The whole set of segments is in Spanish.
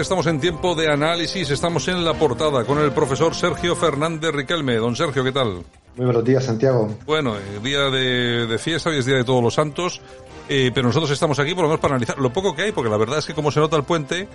Estamos en tiempo de análisis, estamos en la portada con el profesor Sergio Fernández Riquelme. Don Sergio, ¿qué tal? Muy buenos días, Santiago. Bueno, eh, día de, de fiesta, hoy es día de todos los santos, eh, pero nosotros estamos aquí por lo menos para analizar lo poco que hay, porque la verdad es que como se nota el puente,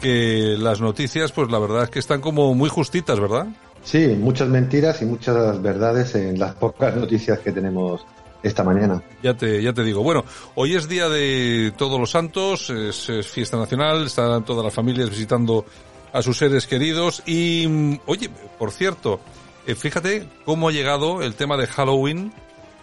que las noticias, pues la verdad es que están como muy justitas, ¿verdad? Sí, muchas mentiras y muchas verdades en las pocas noticias que tenemos esta mañana. Ya te, ya te digo. Bueno, hoy es día de todos los santos, es, es fiesta nacional, están todas las familias visitando a sus seres queridos y, mm, oye, por cierto, eh, fíjate cómo ha llegado el tema de Halloween,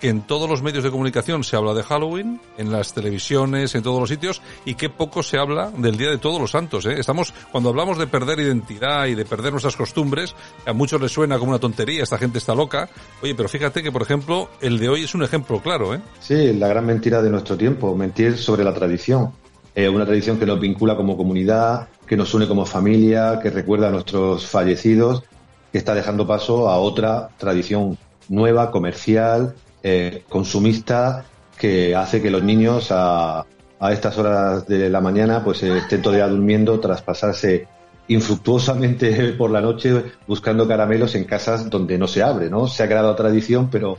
en todos los medios de comunicación se habla de Halloween, en las televisiones, en todos los sitios, y qué poco se habla del Día de Todos los Santos. ¿eh? Estamos, cuando hablamos de perder identidad y de perder nuestras costumbres, a muchos les suena como una tontería, esta gente está loca. Oye, pero fíjate que, por ejemplo, el de hoy es un ejemplo claro. ¿eh? Sí, la gran mentira de nuestro tiempo, mentir sobre la tradición. Eh, una tradición que nos vincula como comunidad, que nos une como familia, que recuerda a nuestros fallecidos, que está dejando paso a otra tradición nueva, comercial, eh, consumista, que hace que los niños a, a estas horas de la mañana pues eh, estén todavía durmiendo tras pasarse infructuosamente por la noche buscando caramelos en casas donde no se abre, ¿no? Se ha creado tradición, pero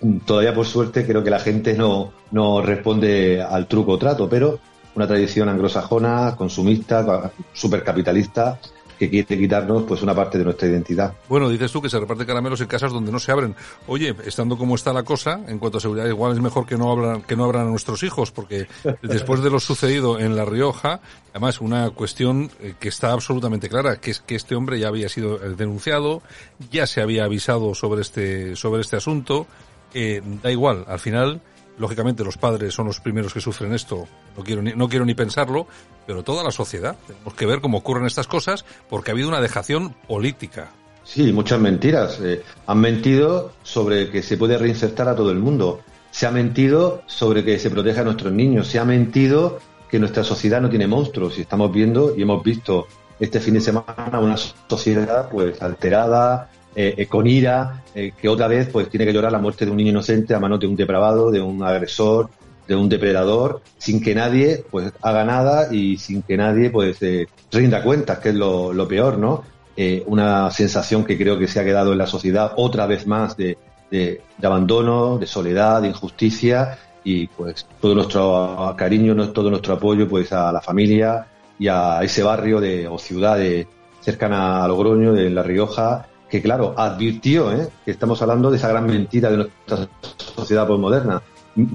mm, todavía por suerte creo que la gente no, no responde al truco o trato, pero una tradición anglosajona, consumista, supercapitalista, que quiere quitarnos pues una parte de nuestra identidad. Bueno, dices tú que se reparte caramelos en casas donde no se abren. Oye, estando como está la cosa, en cuanto a seguridad, igual es mejor que no abran, que no abran a nuestros hijos, porque después de lo sucedido en La Rioja, además una cuestión eh, que está absolutamente clara, que es que este hombre ya había sido eh, denunciado, ya se había avisado sobre este, sobre este asunto, eh, da igual, al final, lógicamente los padres son los primeros que sufren esto, no quiero ni, no quiero ni pensarlo, pero toda la sociedad. Tenemos que ver cómo ocurren estas cosas porque ha habido una dejación política. Sí, muchas mentiras. Eh, han mentido sobre que se puede reinsertar a todo el mundo. Se ha mentido sobre que se proteja a nuestros niños. Se ha mentido que nuestra sociedad no tiene monstruos. Y estamos viendo y hemos visto este fin de semana una sociedad pues alterada, eh, eh, con ira, eh, que otra vez pues tiene que llorar la muerte de un niño inocente a manos de un depravado, de un agresor, de un depredador, sin que nadie pues haga nada y sin que nadie pues eh, rinda cuentas, que es lo, peor, ¿no? Eh, una sensación que creo que se ha quedado en la sociedad otra vez más de, de, abandono, de soledad, de injusticia y pues todo nuestro cariño, todo nuestro apoyo pues a la familia y a ese barrio de, o ciudad de, cercana a Logroño, de La Rioja, que claro, advirtió ¿eh? que estamos hablando de esa gran mentira de nuestra sociedad postmoderna.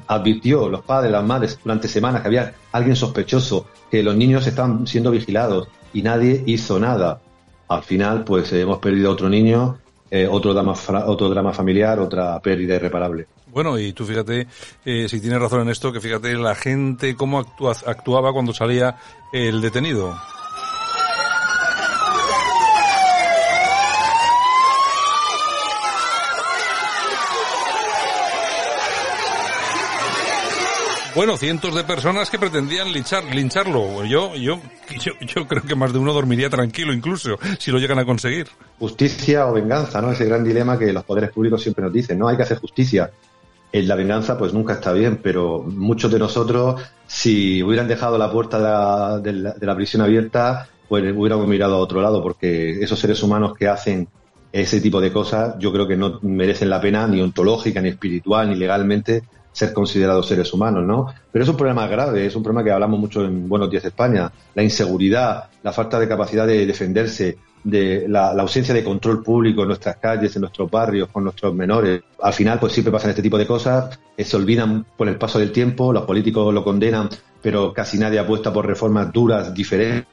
Advirtió los padres, las madres durante semanas que había alguien sospechoso, que los niños estaban siendo vigilados y nadie hizo nada. Al final, pues eh, hemos perdido otro niño, eh, otro, drama, otro drama familiar, otra pérdida irreparable. Bueno, y tú fíjate, eh, si tienes razón en esto, que fíjate la gente cómo actua- actuaba cuando salía el detenido. Bueno, cientos de personas que pretendían linchar, lincharlo. Yo, yo, yo, creo que más de uno dormiría tranquilo incluso, si lo llegan a conseguir. Justicia o venganza, ¿no? Ese gran dilema que los poderes públicos siempre nos dicen, ¿no? Hay que hacer justicia. En la venganza, pues nunca está bien, pero muchos de nosotros, si hubieran dejado la puerta de la prisión abierta, pues hubiéramos mirado a otro lado, porque esos seres humanos que hacen ese tipo de cosas, yo creo que no merecen la pena ni ontológica, ni espiritual, ni legalmente ser considerados seres humanos, ¿no? Pero es un problema grave, es un problema que hablamos mucho en Buenos Días España, la inseguridad, la falta de capacidad de defenderse, de la, ausencia de control público en nuestras calles, en nuestros barrios, con nuestros menores. Al final, pues siempre pasan este tipo de cosas, eh, se olvidan con el paso del tiempo, los políticos lo condenan, pero casi nadie apuesta por reformas duras, diferentes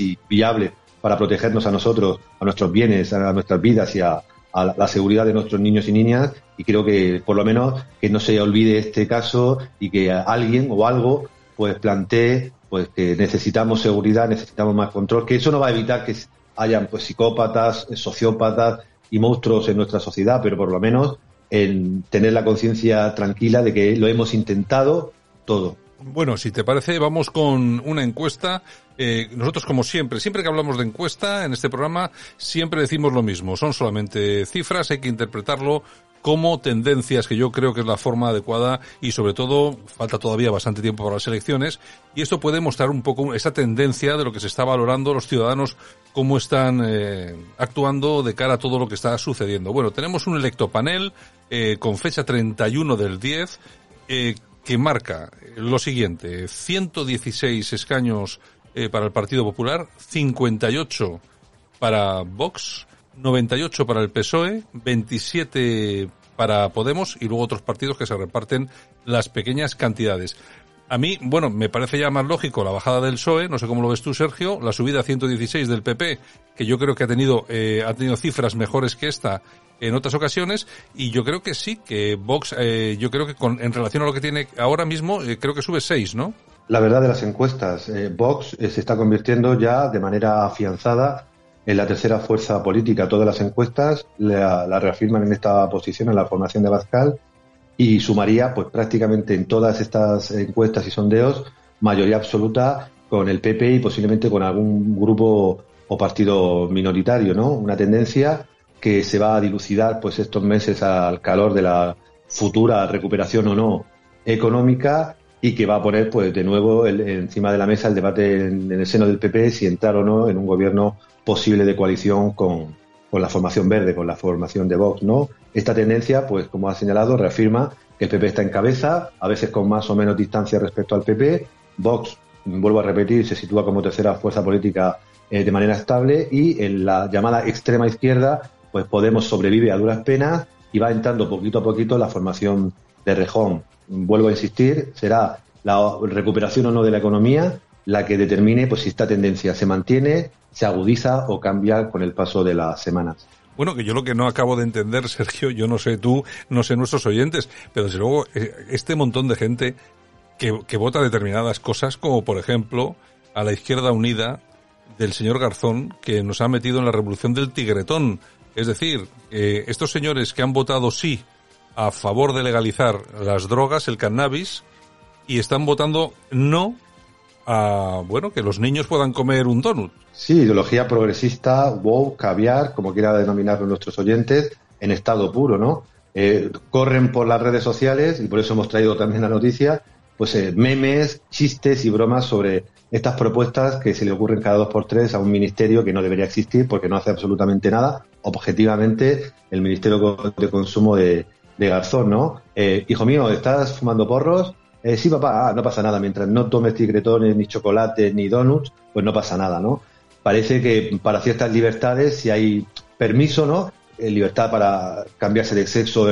y viables para protegernos a nosotros, a nuestros bienes, a nuestras vidas y a, la seguridad de nuestros niños y niñas. Y creo que, por lo menos, que no se olvide este caso y que alguien o algo pues plantee pues que necesitamos seguridad, necesitamos más control, que eso no va a evitar que hayan pues psicópatas, sociópatas y monstruos en nuestra sociedad, pero por lo menos en tener la conciencia tranquila de que lo hemos intentado todo. Bueno, si te parece, vamos con una encuesta. Eh, nosotros, como siempre, siempre que hablamos de encuesta en este programa, siempre decimos lo mismo. Son solamente cifras, hay que interpretarlo como tendencias, que yo creo que es la forma adecuada y sobre todo falta todavía bastante tiempo para las elecciones y esto puede mostrar un poco esa tendencia de lo que se está valorando los ciudadanos, cómo están eh, actuando de cara a todo lo que está sucediendo. Bueno, tenemos un electopanel eh, con fecha 31 del 10 eh, que marca lo siguiente, 116 escaños eh, para el Partido Popular, 58 para Vox, 98 para el PSOE, 27 para Podemos y luego otros partidos que se reparten las pequeñas cantidades. A mí, bueno, me parece ya más lógico la bajada del PSOE, no sé cómo lo ves tú, Sergio, la subida a 116 del PP, que yo creo que ha tenido, eh, ha tenido cifras mejores que esta en otras ocasiones, y yo creo que sí, que Vox, eh, yo creo que en relación a lo que tiene ahora mismo, eh, creo que sube 6, ¿no? La verdad de las encuestas, Vox se está convirtiendo ya de manera afianzada en la tercera fuerza política. Todas las encuestas la, reafirman en esta posición, en la formación de Bascal, y sumaría, pues prácticamente en todas estas encuestas y sondeos, mayoría absoluta con el PP y posiblemente con algún grupo o partido minoritario, ¿no? Una tendencia que se va a dilucidar, pues estos meses al calor de la futura recuperación o no económica y que va a poner, pues de nuevo encima de la mesa el debate en el seno del PP si entrar o no en un gobierno posible de coalición con, con la formación verde, con la formación de Vox, ¿no? Esta tendencia, pues como ha señalado, reafirma que el PP está en cabeza, a veces con más o menos distancia respecto al PP. Vox, vuelvo a repetir, se sitúa como tercera fuerza política eh, de manera estable y en la llamada extrema izquierda, pues Podemos sobrevive a duras penas y va entrando poquito a poquito la formación de Rejón. Vuelvo a insistir, será la recuperación o no de la economía la que determine pues si esta tendencia se mantiene se agudiza o cambia con el paso de las semanas. Bueno, que yo lo que no acabo de entender, Sergio, yo no sé tú, no sé nuestros oyentes, pero desde luego eh, este montón de gente que, que vota determinadas cosas, como por ejemplo a la izquierda unida del señor Garzón, que nos ha metido en la revolución del tigretón. Es decir, estos señores que han votado sí a favor de legalizar las drogas, el cannabis, y están votando no a, bueno, que los niños puedan comer un donut. Sí, ideología progresista, wow, caviar, como quiera denominarlo nuestros oyentes, en estado puro, ¿no? Eh, corren por las redes sociales, y por eso hemos traído también la noticia, pues eh, memes, chistes y bromas sobre estas propuestas que se le ocurren cada dos por tres a un ministerio que no debería existir porque no hace absolutamente nada. Objetivamente, el Ministerio de Consumo de, Garzón, ¿no? Eh, hijo mío, ¿estás fumando porros? Eh, sí, papá, ah, no pasa nada, mientras no tomes tigretones, ni chocolate, ni donuts, pues no pasa nada, ¿no? Parece que para ciertas libertades, si hay permiso, ¿no? Eh, libertad para cambiarse de sexo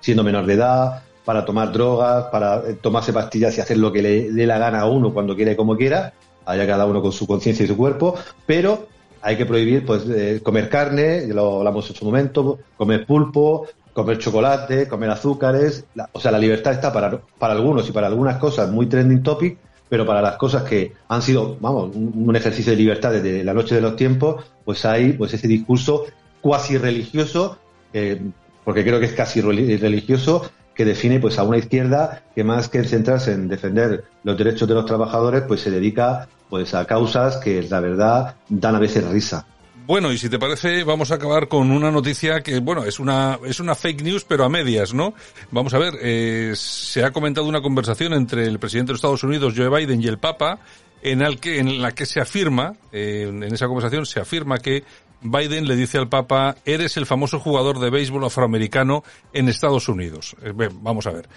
siendo menor de edad, para tomar drogas, para eh, tomarse pastillas y hacer lo que le dé la gana a uno cuando quiera y como quiera, haya cada uno con su conciencia y su cuerpo, pero hay que prohibir pues comer carne, ya lo hablamos en su momento, comer pulpo, comer chocolate, comer azúcares. o sea, la libertad está para, para algunos y para algunas cosas muy trending topic, pero para las cosas que han sido, vamos, un, ejercicio de libertad desde la noche de los tiempos, pues hay pues ese discurso cuasi religioso, eh, porque creo que es casi religioso, que define pues a una izquierda que más que centrarse en defender los derechos de los trabajadores, pues se dedica pues a causas que la verdad dan a veces risa. Bueno, y si te parece, vamos a acabar con una noticia que, bueno, es una, es una fake news, pero a medias, ¿no? Vamos a ver, eh, se ha comentado una conversación entre el presidente de los Estados Unidos, Joe Biden, y el Papa, en, en la que se afirma, eh, en esa conversación se afirma que Biden le dice al Papa, eres el famoso jugador de béisbol afroamericano en Estados Unidos. Eh, vamos a ver.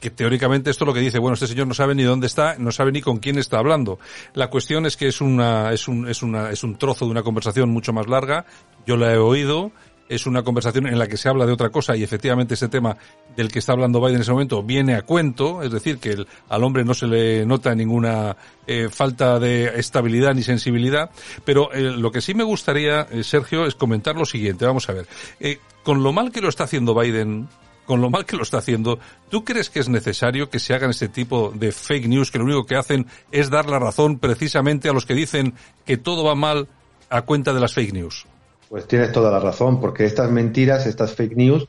Que teóricamente esto es lo que dice, bueno, este señor no sabe ni dónde está, no sabe ni con quién está hablando. La cuestión es que es una, es un, es una, es un trozo de una conversación mucho más larga. Yo la he oído, es una conversación en la que se habla de otra cosa y efectivamente ese tema del que está hablando Biden en ese momento viene a cuento, es decir, que al hombre no se le nota ninguna eh, falta de estabilidad ni sensibilidad, pero eh, lo que sí me gustaría, eh, Sergio, es comentar lo siguiente, vamos a ver, con lo mal que lo está haciendo Biden, con lo mal que lo está haciendo, ¿tú crees que es necesario que se hagan este tipo de fake news que lo único que hacen es dar la razón precisamente a los que dicen que todo va mal a cuenta de las fake news? Pues tienes toda la razón, porque estas mentiras, estas fake news,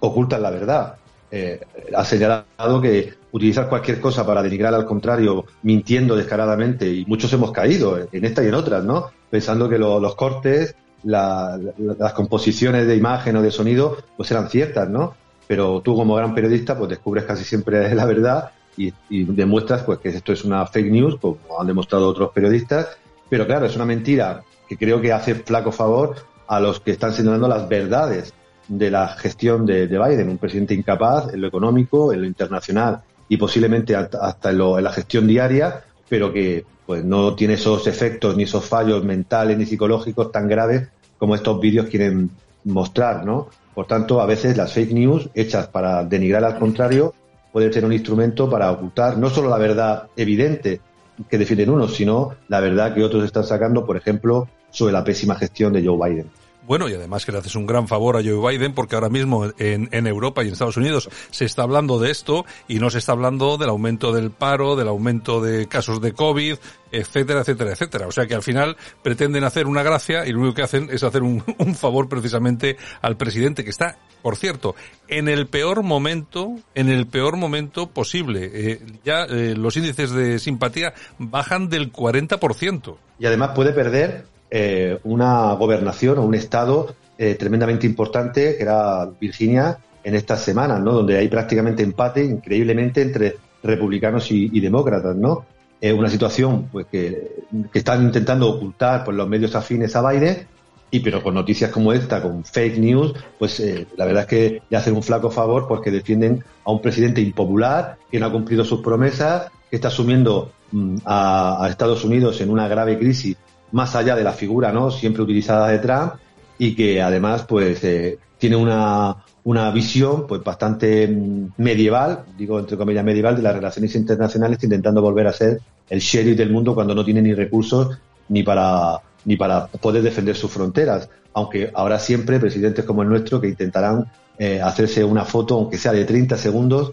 ocultan la verdad. Eh, ha señalado que utilizar cualquier cosa para denigrar al contrario, mintiendo descaradamente, y muchos hemos caído en esta y en otras, ¿no? Pensando que los cortes, las composiciones de imagen o de sonido, pues eran ciertas, ¿no? Pero tú como gran periodista, pues descubres casi siempre la verdad y, y demuestras pues que esto es una fake news, como han demostrado otros periodistas, pero claro, es una mentira que creo que hace flaco favor a los que están señalando las verdades de la gestión de, Biden, un presidente incapaz en lo económico, en lo internacional y posiblemente hasta en, lo, en la gestión diaria, pero que pues no tiene esos efectos ni esos fallos mentales ni psicológicos tan graves como estos vídeos quieren mostrar, ¿no? Por tanto, a veces las fake news hechas para denigrar al contrario pueden ser un instrumento para ocultar no solo la verdad evidente que defienden unos, sino la verdad que otros están sacando, por ejemplo, sobre la pésima gestión de Joe Biden. Bueno, y además que le haces un gran favor a Joe Biden porque ahora mismo en, en, Europa y en Estados Unidos se está hablando de esto y no se está hablando del aumento del paro, del aumento de casos de COVID, etcétera, etcétera, etcétera. O sea que al final pretenden hacer una gracia y lo único que hacen es hacer un, un favor precisamente al presidente que está, por cierto, en el peor momento, en el peor momento posible. Eh, ya eh, los índices de simpatía bajan del 40%. Y además puede perder eh, una gobernación o un estado eh, tremendamente importante, que era Virginia, en estas semanas, ¿no? Donde hay prácticamente empate, increíblemente, entre republicanos y, demócratas, ¿no? Es una situación pues que, están intentando ocultar por los medios afines a Biden, y pero con noticias como esta, con fake news, pues eh, la verdad es que le hacen un flaco favor porque defienden a un presidente impopular que no ha cumplido sus promesas, que está asumiendo mm, a, a Estados Unidos en una grave crisis más allá de la figura, ¿no? Siempre utilizada de Trump y que además, pues, eh, tiene una, una visión, pues, bastante mm, medieval, digo entre comillas medieval, de las relaciones internacionales, intentando volver a ser el sheriff del mundo cuando no tiene ni recursos ni para, ni para poder defender sus fronteras. Aunque habrá siempre presidentes como el nuestro que intentarán eh, hacerse una foto, aunque sea de 30 segundos,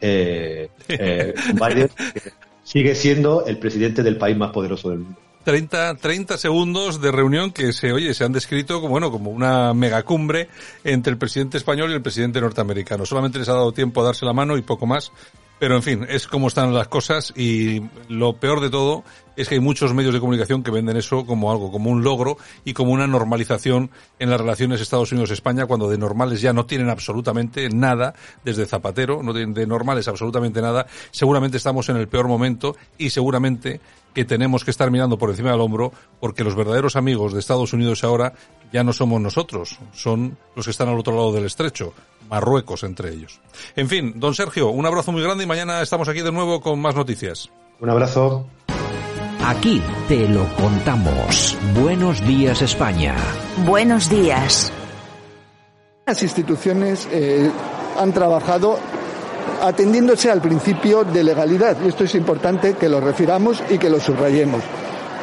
eh, eh, Biden sigue siendo el presidente del país más poderoso del mundo. 30, 30 segundos de reunión que se, oye, se han descrito como, bueno, como una megacumbre entre el presidente español y el presidente norteamericano. Solamente les ha dado tiempo a darse la mano y poco más. Pero en fin, es como están las cosas y lo peor de todo es que hay muchos medios de comunicación que venden eso como algo, como un logro y como una normalización en las relaciones Estados Unidos-España cuando de normales ya no tienen absolutamente nada, desde Zapatero, no tienen de normales absolutamente nada. Seguramente estamos en el peor momento y seguramente que tenemos que estar mirando por encima del hombro porque los verdaderos amigos de Estados Unidos ahora ya no somos nosotros, son los que están al otro lado del estrecho, Marruecos entre ellos. En fin, don Sergio, un abrazo muy grande y mañana estamos aquí de nuevo con más noticias. Un abrazo. Aquí te lo contamos. Buenos días España. Buenos días. Las instituciones eh, han trabajado atendiéndose al principio de legalidad. Y esto es importante que lo refiramos y que lo subrayemos.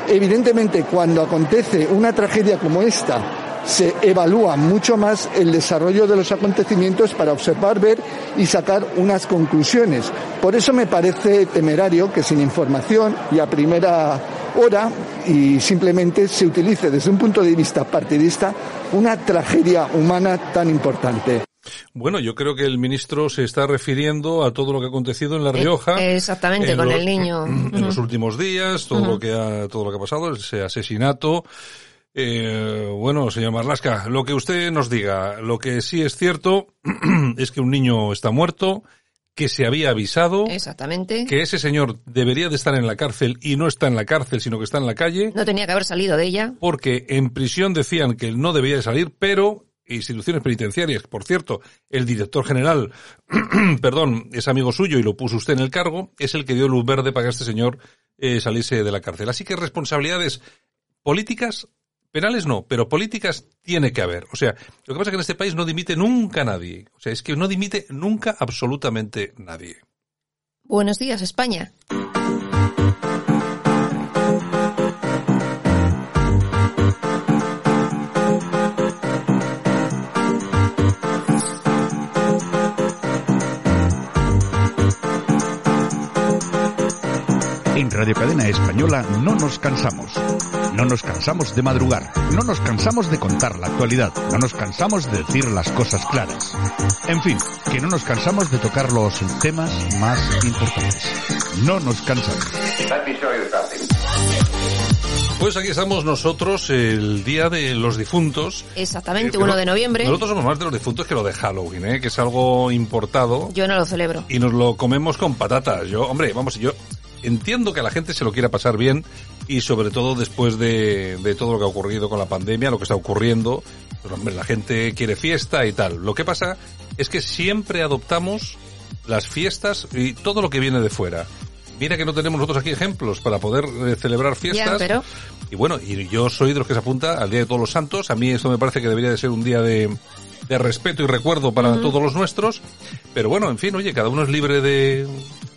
Evidentemente, cuando acontece una tragedia como esta, se evalúa mucho más el desarrollo de los acontecimientos para observar, ver y sacar unas conclusiones. Por eso me parece temerario que sin información y a primera hora y simplemente se utilice desde un punto de vista partidista una tragedia humana tan importante. Bueno, yo creo que el ministro se está refiriendo a todo lo que ha acontecido en La Rioja. Eh, exactamente, con el niño. En los últimos días, todo lo que ha, todo lo que ha pasado, ese asesinato. Eh, bueno, señor Marlasca, lo que usted nos diga, lo que sí es cierto es que un niño está muerto, que se había avisado, Exactamente. que ese señor debería de estar en la cárcel y no está en la cárcel, sino que está en la calle, No tenía que haber salido de ella. porque en prisión decían que él no debía de salir, pero instituciones penitenciarias, por cierto, el director general, perdón, es amigo suyo y lo puso usted en el cargo, es el que dio luz verde para que este señor eh, saliese de la cárcel. Así que responsabilidades políticas, penales no, pero políticas tiene que haber. O sea, lo que pasa es que en este país no dimite nunca nadie. O sea, es que no dimite nunca absolutamente nadie. Buenos días, España. En Radio Cadena Española no nos cansamos. No nos cansamos de madrugar. No nos cansamos de contar la actualidad. No nos cansamos de decir las cosas claras. En fin, que no nos cansamos de tocar los temas más importantes. No nos cansamos. Pues aquí estamos nosotros el día de los difuntos. Exactamente, Eh, 1 pero de noviembre. Nosotros somos más de los difuntos que lo de Halloween, ¿eh? que es algo importado Yo no lo celebro. y nos lo comemos con patatas. Yo, hombre, vamos, yo entiendo que a la gente se lo quiera pasar bien y sobre todo después de, de todo lo que ha ocurrido con la pandemia, lo que está ocurriendo, pues hombre, la gente quiere fiesta y tal. Lo que pasa es que siempre adoptamos las fiestas y todo lo que viene de fuera. Mira que no tenemos nosotros aquí ejemplos para poder eh, celebrar fiestas. Ya, pero Y bueno, y yo soy de los que se apunta al Día de Todos los Santos. A mí esto me parece que debería de ser un día de, de respeto y recuerdo para todos los nuestros. Pero bueno, en fin, oye, cada uno es libre de...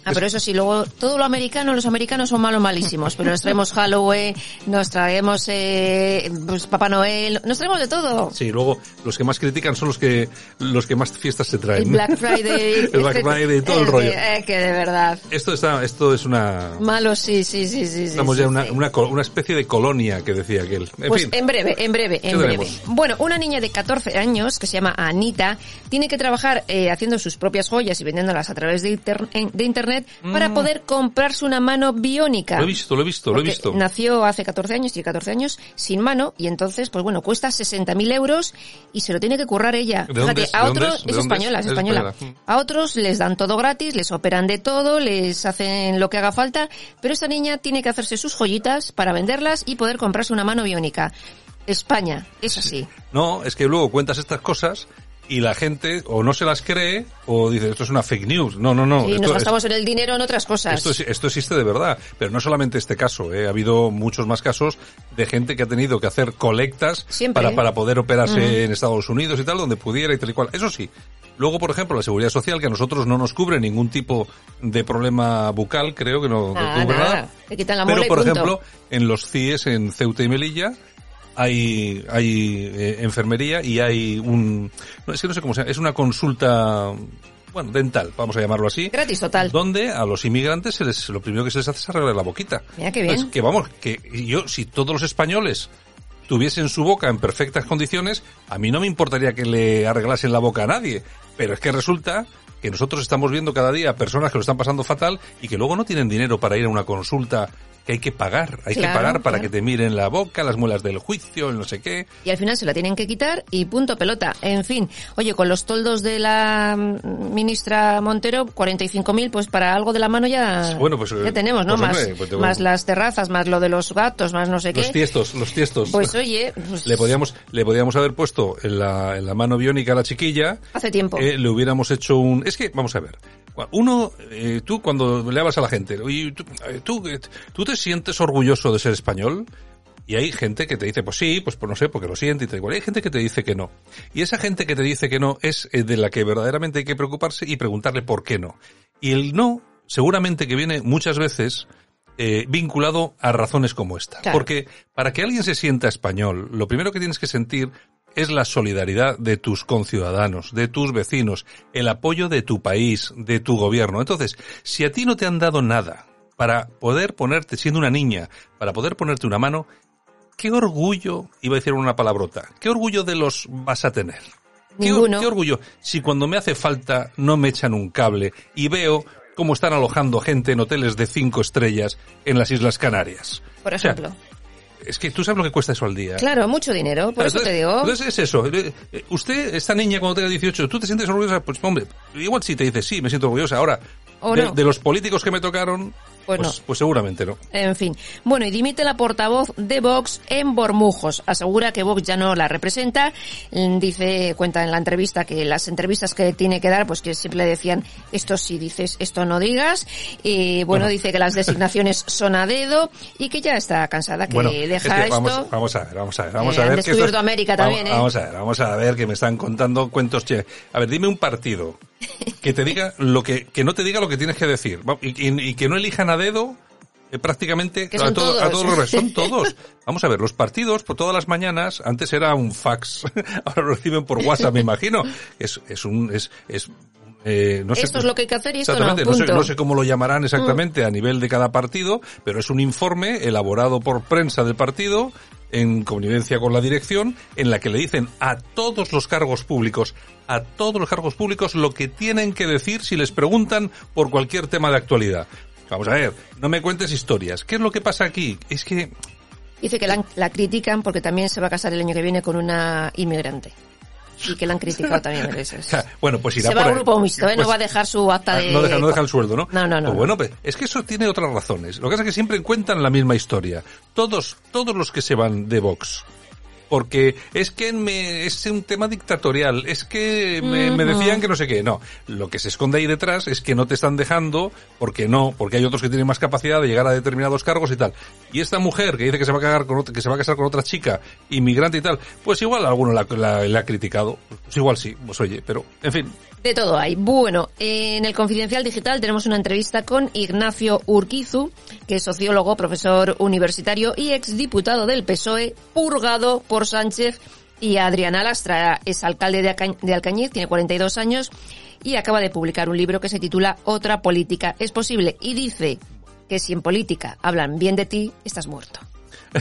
Ah, pero eso sí, luego todo lo americano, los americanos son malos malísimos, pero nos traemos Halloween, nos traemos eh, pues, Papá Noel, nos traemos de todo. Sí, luego los que más critican son los que los que más fiestas se El traen. Black Friday. El Black Friday y todo el rollo. Que, eh, que de verdad. Esto está, esto es una... Malo, sí, sí, sí, sí. Estamos sí, ya una, sí. una, co- una especie de colonia que decía aquel. En Pues fin. en breve, en breve, en breve. tenemos? Bueno, una niña de 14 años que se llama Anita tiene que trabajar eh, haciendo sus propias joyas y vendiéndolas a través de, inter- en- de internet para poder comprarse una mano biónica. Mm. Lo he visto, lo he visto, lo he visto. Nació hace 14 años, tiene 14 años, sin mano, y entonces, pues bueno, cuesta 60.000 euros y se lo tiene que currar ella. ¿De dónde es? a ¿De dónde otros, es? ¿De es dónde española, es? es Es española. española. A otros les dan todo gratis, les operan de todo, les hacen lo que haga falta, pero esta niña tiene que hacerse sus joyitas para venderlas y poder comprarse una mano biónica. España, es así. No, es que luego cuentas estas cosas y la gente o no se las cree o dice esto es una fake news. No, no, no. y nos gastamos en el dinero en otras cosas. Esto, es- esto existe de verdad, pero no solamente este caso, ¿eh? ha habido muchos más casos de gente que ha tenido que hacer colectas Siempre, para, ¿eh? para poder operarse en Estados Unidos y tal, donde pudiera y tal y cual. Eso sí. Luego, por ejemplo, la seguridad social, que a nosotros no nos cubre ningún tipo de problema bucal, creo que no, cubre nada. nada. Te quitan la Pero, y por punto. ejemplo, en los CIES en Ceuta y Melilla hay, hay eh, enfermería y hay un... No, es que no sé cómo se llama, es una consulta, bueno, dental, vamos a llamarlo así. Gratis total. Donde a los inmigrantes se les, lo primero que se les hace es arreglar la boquita. Mira qué bien. Entonces, que vamos, que yo, si todos los españoles tuviesen su boca en perfectas condiciones, a mí no me importaría que le arreglasen la boca a nadie. Pero es que resulta que nosotros estamos viendo cada día personas que lo están pasando fatal y que luego no tienen dinero para ir a una consulta que hay que pagar. Hay que pagar para claro. que te miren la boca, las muelas del juicio, el no sé qué. y al final se la tienen que quitar y punto pelota. En fin, oye, con los toldos de la mm, ministra Montero, 45.000, pues para algo de la mano ya, Bueno, pues, ya tenemos, ¿no? pues, más, hombre, pues te- más las terrazas, más lo de los gatos, más no sé Los qué. tiestos, los tiestos. Pues oye, pues, le podíamos, le podíamos haber puesto en la, en la mano biónica a la chiquilla. hace tiempo. eh, le hubiéramos hecho un... Es que, vamos a ver. Uno, eh, tú cuando le hablas a la gente, oye, tú, eh, tú, ¿tú te sientes orgulloso de ser español? Y hay gente que te dice, pues sí, pues, pues no sé, porque lo siente y tal igual. Hay gente que te dice que no. Y esa gente que te dice que no es eh, de la que verdaderamente hay que preocuparse y preguntarle por qué no. Y el no, seguramente que viene muchas veces eh, vinculado a razones como esta. Claro. Porque para que alguien se sienta español, lo primero que tienes que sentir es la solidaridad de tus conciudadanos, de tus vecinos, el apoyo de tu país, de tu gobierno. Entonces, si a ti no te han dado nada para poder ponerte, siendo una niña, para poder ponerte una mano, qué orgullo, iba a decir una palabrota, qué orgullo de los vas a tener. ¿Qué, Ninguno. qué orgullo si cuando me hace falta no me echan un cable y veo cómo están alojando gente en hoteles de cinco estrellas en las Islas Canarias. por O sea, ejemplo. Es que tú sabes lo que cuesta eso al día. Claro, mucho dinero, por eso entonces, te digo. Entonces es eso. Eh, eh, Usted, esta niña cuando tenga 18, ¿tú te sientes orgullosa? Pues hombre, igual sí te dices, sí, me siento orgullosa. Ahora, O de, no. de los políticos que me tocaron, Pues pues, no. pues seguramente no. En fin. Bueno, y dimite la portavoz de Vox en Bormujos. Asegura que Vox ya no la representa. Mm, Dice, cuenta en la entrevista que las entrevistas que tiene que dar, pues que siempre le decían, esto sí dices, esto no digas. Y bueno, Bueno. dice que las designaciones son a dedo y que ya está cansada, que Bueno, deja es que esto. vamos, vamos a ver, vamos a ver, vamos Eh, a ver. que esto América vamos- también, ¿eh? Vamos a ver, vamos a ver que me están contando cuentos. che. A ver, dime un partido que te diga lo que, que no te diga lo que tienes que decir y, y- y que no elijan a dedo eh, prácticamente a, todo- a todos. todos los restos. Son todos. Vamos a ver, los partidos por todas las mañanas, antes era un fax, ahora lo reciben por WhatsApp, me imagino. Es, es un, es, es, eh, no sé, Esto es lo que hay que hacer y esto no, Exactamente, no, sé, no sé cómo lo llamarán exactamente a nivel de cada partido, pero es un informe elaborado por prensa del partido en connivencia con la dirección, en la que le dicen a todos los cargos públicos, a todos los cargos públicos lo que tienen que decir si les preguntan por cualquier tema de actualidad. Vamos a ver, no me cuentes historias. ¿Qué es lo que pasa aquí? Es que Dice que la, la critican porque también se va a casar el año que viene con una inmigrante. Y que la han criticado también a veces. bueno, pues irá Se va por al ahí. grupo mixto, ¿eh? Pues- no va a dejar su acta Ah, de... No deja, no deja el sueldo, ¿no? No, no, no, Pues no. bueno, pues, es que eso tiene otras razones. Lo que pasa es que siempre cuentan la misma historia. Todos, todos los que se van de Vox. Porque es que me, es un tema dictatorial, es que me, me decían que no sé qué. No, lo que se esconde ahí detrás es que no te están dejando, porque no, porque hay otros que tienen más capacidad de llegar a determinados cargos y tal. Y esta mujer que dice que se va a cagar con otra- que se va a casar con otra chica, inmigrante y tal, pues igual alguno la, la- la ha criticado. Pues igual sí, pues oye, pero, en fin, De todo hay. Bueno, en el Confidencial Digital tenemos una entrevista con Ignacio Urquizu, que es sociólogo, profesor universitario y exdiputado del PSOE, purgado por Sánchez, y Adriana Lastra es alcalde de Alcañiz, tiene 42 años y acaba de publicar un libro que se titula Otra política es posible y dice que si en política hablan bien de ti, estás muerto.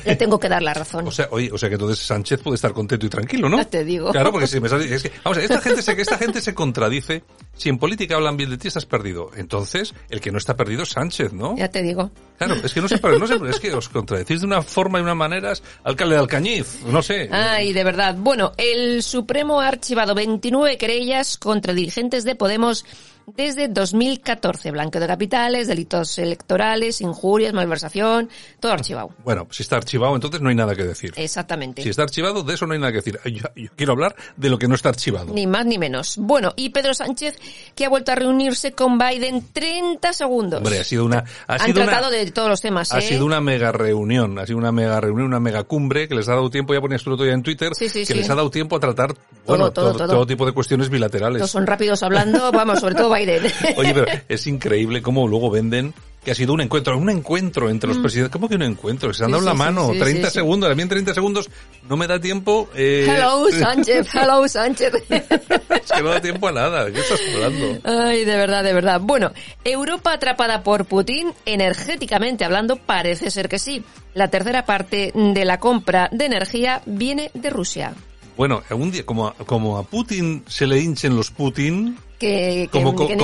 Le tengo que dar la razón. O sea, oye, o sea que entonces Sánchez puede estar contento y tranquilo, ¿no? Ya te digo. Claro, porque si me es que, vamos esta gente se, esta gente se contradice. Si en política hablan bien de ti, estás perdido. Entonces, el que no está perdido es Sánchez, ¿no? ya te digo. Claro, es que no sé, pero no sé, es que os contradecís de una forma y de una manera, alcalde de Alcañiz, no sé. Ay, de verdad. Bueno, el Supremo ha archivado 29 querellas contra dirigentes de Podemos desde 2014. Blanqueo de capitales, delitos electorales, injurias, malversación, todo archivado. Bueno, si está archivado, entonces no hay nada que decir. Exactamente. Si está archivado, de eso no hay nada que decir. Yo, yo quiero hablar de lo que no está archivado. Ni más ni menos. Bueno, y Pedro Sánchez, que ha vuelto a reunirse con Biden 30 segundos. Hombre, ha sido una, ha Han sido una, tratado de todos los temas, Ha ¿eh? sido una mega reunión, ha sido una mega reunión, una mega cumbre que les ha dado tiempo, ya ponías tú otro día en Twitter, Sí, sí, que sí. les ha dado tiempo a tratar, bueno, todo, todo. tipo de cuestiones bilaterales. Todos son rápidos hablando, vamos, sobre todo Biden. Oye, pero es increíble cómo luego venden que ha sido un encuentro, un encuentro entre los presidentes. ¿Cómo que un encuentro? Se han Mm. Sí, dado la sí, mano, sí, sí, 30 sí, sí. segundos, en 30 segundos no me da tiempo. Eh, Hello, Sánchez, hello, Sánchez. es que no da tiempo a nada. ¿Qué estás hablando? Ay, de verdad, de verdad. Bueno, Europa atrapada por Putin, energéticamente hablando, parece ser que sí. La tercera parte de la compra de energía viene de Rusia. Bueno, un día, como a, como a Putin se le hinchen los Putin, Que, que, como, que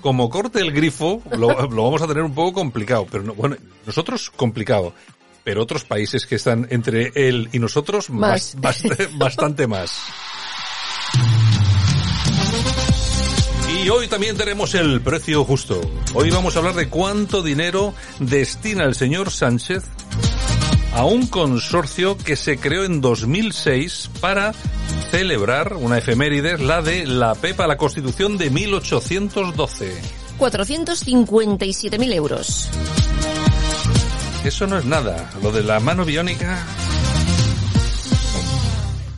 como, corte el grifo, lo, lo vamos a tener un poco complicado. Pero no, bueno, nosotros complicado. Pero otros países que están entre él y nosotros, Más. más, bast- bastante más. Y hoy también tenemos el precio justo. Hoy vamos a hablar de cuánto dinero destina el señor Sánchez a un consorcio que se creó en 2006 para celebrar una efeméride, la de la PEPA, la Constitución de 1812. 457.000 euros. Eso no es nada. Lo de la mano biónica,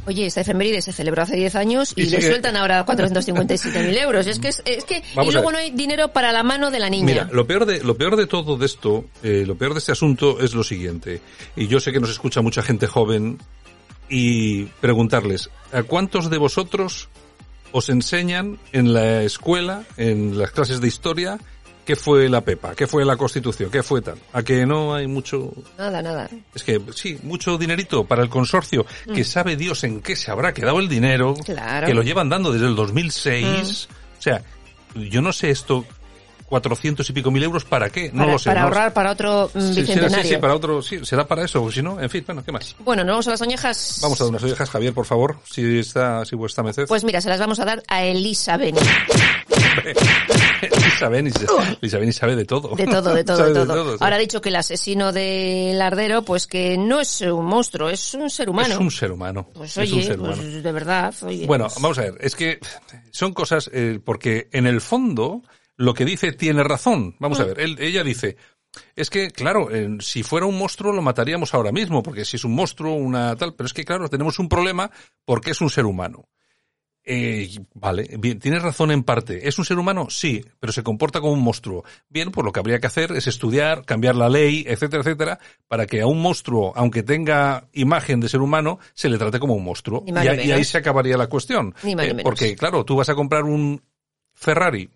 Oye, esta efeméride se celebró hace 10 años y, Y le sueltan ahora 457.000 euros. Es que, es, es que Vamos y luego no hay dinero para la mano de la niña. Mira, lo peor de lo peor de todo de esto, eh, lo peor de este asunto es lo siguiente. Y yo sé que nos escucha mucha gente joven y preguntarles, ¿a cuántos de vosotros os enseñan en la escuela, en las clases de historia, qué fue la PEPA, qué fue la Constitución, qué fue tal? A que no hay mucho Nada, nada. es que sí, mucho dinerito para el consorcio, que sabe Dios en qué se habrá quedado el dinero, Mm. Claro. Mm. que lo llevan dando desde el 2006. O sea, yo no sé esto cuatrocientos y pico mil euros, ¿para qué? No para, lo sé. para no- ahorrar para otro mm, Sí, sí, bicentenario. sí, sí, para otro, sí, será para eso, o si no, en fin, bueno, ¿qué más? Bueno, ¿nos vamos a las oñejas? Vamos a dar unas orejas, Javier, por favor, si está, si vuestra merced. Pues mira, se las vamos a dar a Elisa Beni. Lisa Beni sabe de todo. De todo, de todo, de todo. sí. Ahora ha dicho que el asesino del lardero, pues que no es un monstruo, es un ser humano. Es un ser humano. Pues es un oye, ser pues humano. de verdad, oye. Bueno, pues- vamos a ver, es que son cosas, eh, porque en el fondo lo que dice tiene razón. Vamos Mm. a ver, él- ella dice, es que, claro, eh, si fuera un monstruo lo mataríamos ahora mismo, porque si es un monstruo, una tal, pero es que, claro, tenemos un problema porque es un ser humano. Eh, vale, bien, tienes razón en parte. ¿Es un ser humano? Sí, pero se comporta como un monstruo. Bien, pues lo que habría que hacer es estudiar, cambiar la ley, etcétera, etcétera, para que a un monstruo, aunque tenga imagen de ser humano, se le trate como un monstruo. Y, ahí- y ahí menos. se acabaría la cuestión. Ni Eh, porque, claro, tú vas a comprar un Ferrari,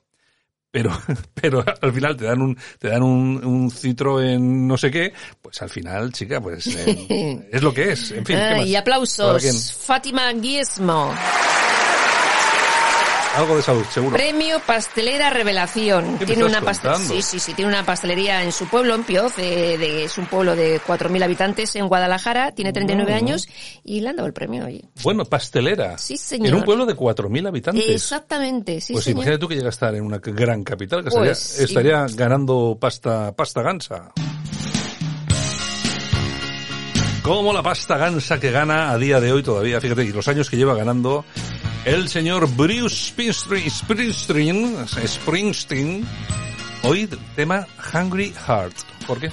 pero, pero al final te dan un, te dan un, un Citroën no sé qué, pues al final, chica, pues eh, es lo que es. En fin, ¿qué más? y ¿Para aplausos. Fátima Guismo. Algo de salud, seguro. Premio Pastelera Revelación. ¿Qué me Tiene estás una contando? sí, sí, sí, tiene una pastelería en su pueblo, en Pioz, eh, de- es un pueblo de 4.000 habitantes en Guadalajara, tiene 39 Mm. años y le han dado el premio, oye. Bueno, pastelera. Sí, señor. En un pueblo de 4.000 habitantes. Exactamente, sí, pues señor. imagínate tú que llega a estar en una gran capital, que Pues, estaría, estaría ganando pasta, pasta gansa. Como la pasta gansa que gana a día de hoy todavía, fíjate, y los años que lleva ganando el señor Bruce Springsteen, Springsteen, hoy tema Hungry Heart. ¿Por qué?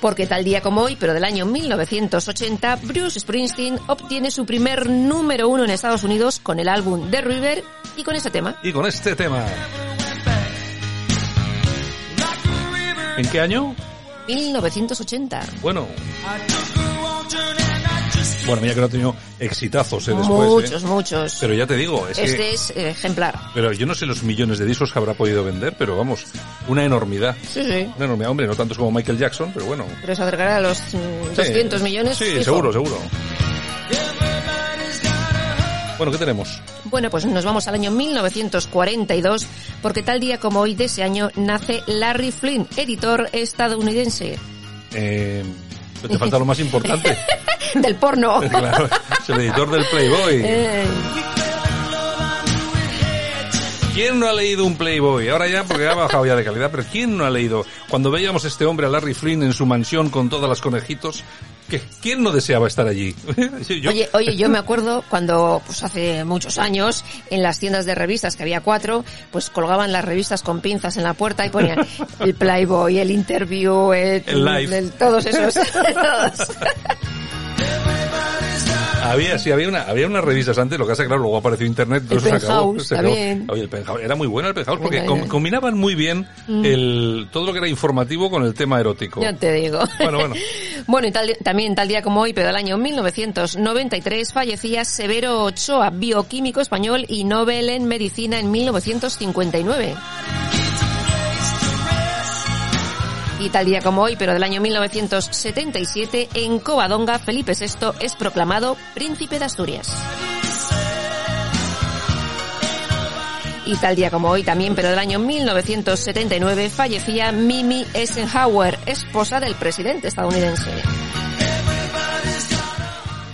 Porque tal día como hoy, pero del año 1980, Bruce Springsteen obtiene su primer número uno en Estados Unidos con el álbum The River y con ese tema. Y con este tema. ¿En qué año? 1980. Bueno. Bueno, mira que no ha tenido exitazos eh, después. eh. muchos, muchos. Pero ya te digo, es este que... es eh, ejemplar. Pero yo no sé los millones de discos que habrá podido vender, pero vamos, una enormidad. Sí, sí. Una enormidad, hombre, no tantos como Michael Jackson, pero bueno. Pero se acercará a los mm, Sí. 200 millones. Sí, fijo. seguro, seguro. Bueno, ¿qué tenemos? Bueno, pues nos vamos al año 1942, porque tal día como hoy de ese año nace Larry Flynn, editor estadounidense Eh, te falta lo más importante. del porno. claro, es el editor del Playboy. Eh, ¿Quién no ha leído un Playboy? Ahora ya, porque ha bajado ya de calidad, pero ¿quién no ha leído? Cuando veíamos a este hombre, a Larry Flynn, en su mansión con todas las conejitos, ¿qué- ¿quién no deseaba estar allí? Yo- Oye, oye, yo me acuerdo cuando, pues hace muchos años, en las tiendas de revistas, que había cuatro, pues colgaban las revistas con pinzas en la puerta y ponían el Playboy, el Interview, el, El Life. el- todos esos. todos. Había, sí, había una, había unas revistas antes, lo que que claro, luego apareció internet, El acabó, Penthouse se acabó. también. Oye, el Penthouse, era muy bueno el Penthouse porque com- combinaban muy bien Mm. el, todo lo que era informativo con el tema erótico. Ya te digo. Bueno, bueno. Bueno, y tal- también tal día como hoy, pero del año 1993, fallecía Severo Ochoa, bioquímico español y Nobel en Medicina en 1959. Y tal día como hoy, pero del año 1977, en Covadonga, Felipe VI es proclamado príncipe de Asturias. Y tal día como hoy también, pero del año 1979, fallecía Mimi Eisenhower, esposa del presidente estadounidense.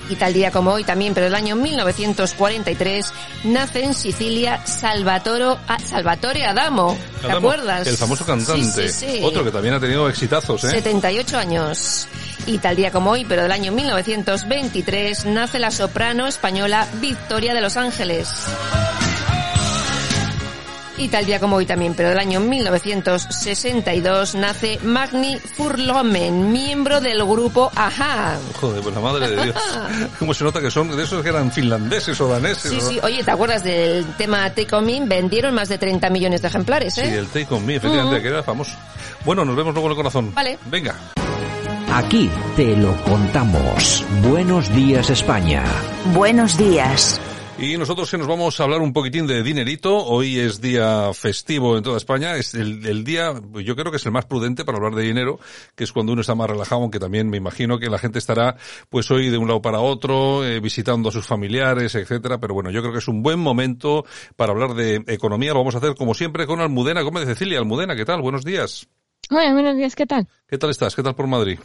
Y tal día como hoy también, pero del año 1943, nace en Sicilia Salvatore, ah, Salvatore Adamo. ¿Te Adamo, acuerdas? El famoso cantante. Sí, sí, sí. Otro que también ha tenido exitazos, ¿eh? 78 años. Y tal día como hoy, pero del año 1923, nace la soprano española Victoria de Los Ángeles. Y tal día como hoy también, pero del año 1962, nace Magni Furlomen, miembro del grupo Aja. Joder, pues la madre de Dios. Cómo se nota que son de esos que eran finlandeses o daneses. Sí, ¿no? sí, oye, ¿te acuerdas del tema Take On Me? Vendieron más de 30 millones de ejemplares, Sí, ¿eh? el Take On Me, efectivamente, Mm. que era famoso. Bueno, nos vemos luego en el corazón. Vale. Venga. Aquí te lo contamos. Buenos días España. Buenos días. Y nosotros que nos vamos a hablar un poquitín de dinerito, hoy es día festivo en toda España, es el, día, yo creo que es el más prudente para hablar de dinero, que es cuando uno está más relajado, aunque también me imagino que la gente estará pues hoy de un lado para otro, eh, visitando a sus familiares, etcétera, pero bueno, yo creo que es un buen momento para hablar de economía, lo vamos a hacer como siempre con Almudena Gómez de Cecilia. Almudena, ¿qué tal? Buenos días. Hola, buenos días, ¿qué tal? ¿Qué tal estás? ¿Qué tal por Madrid?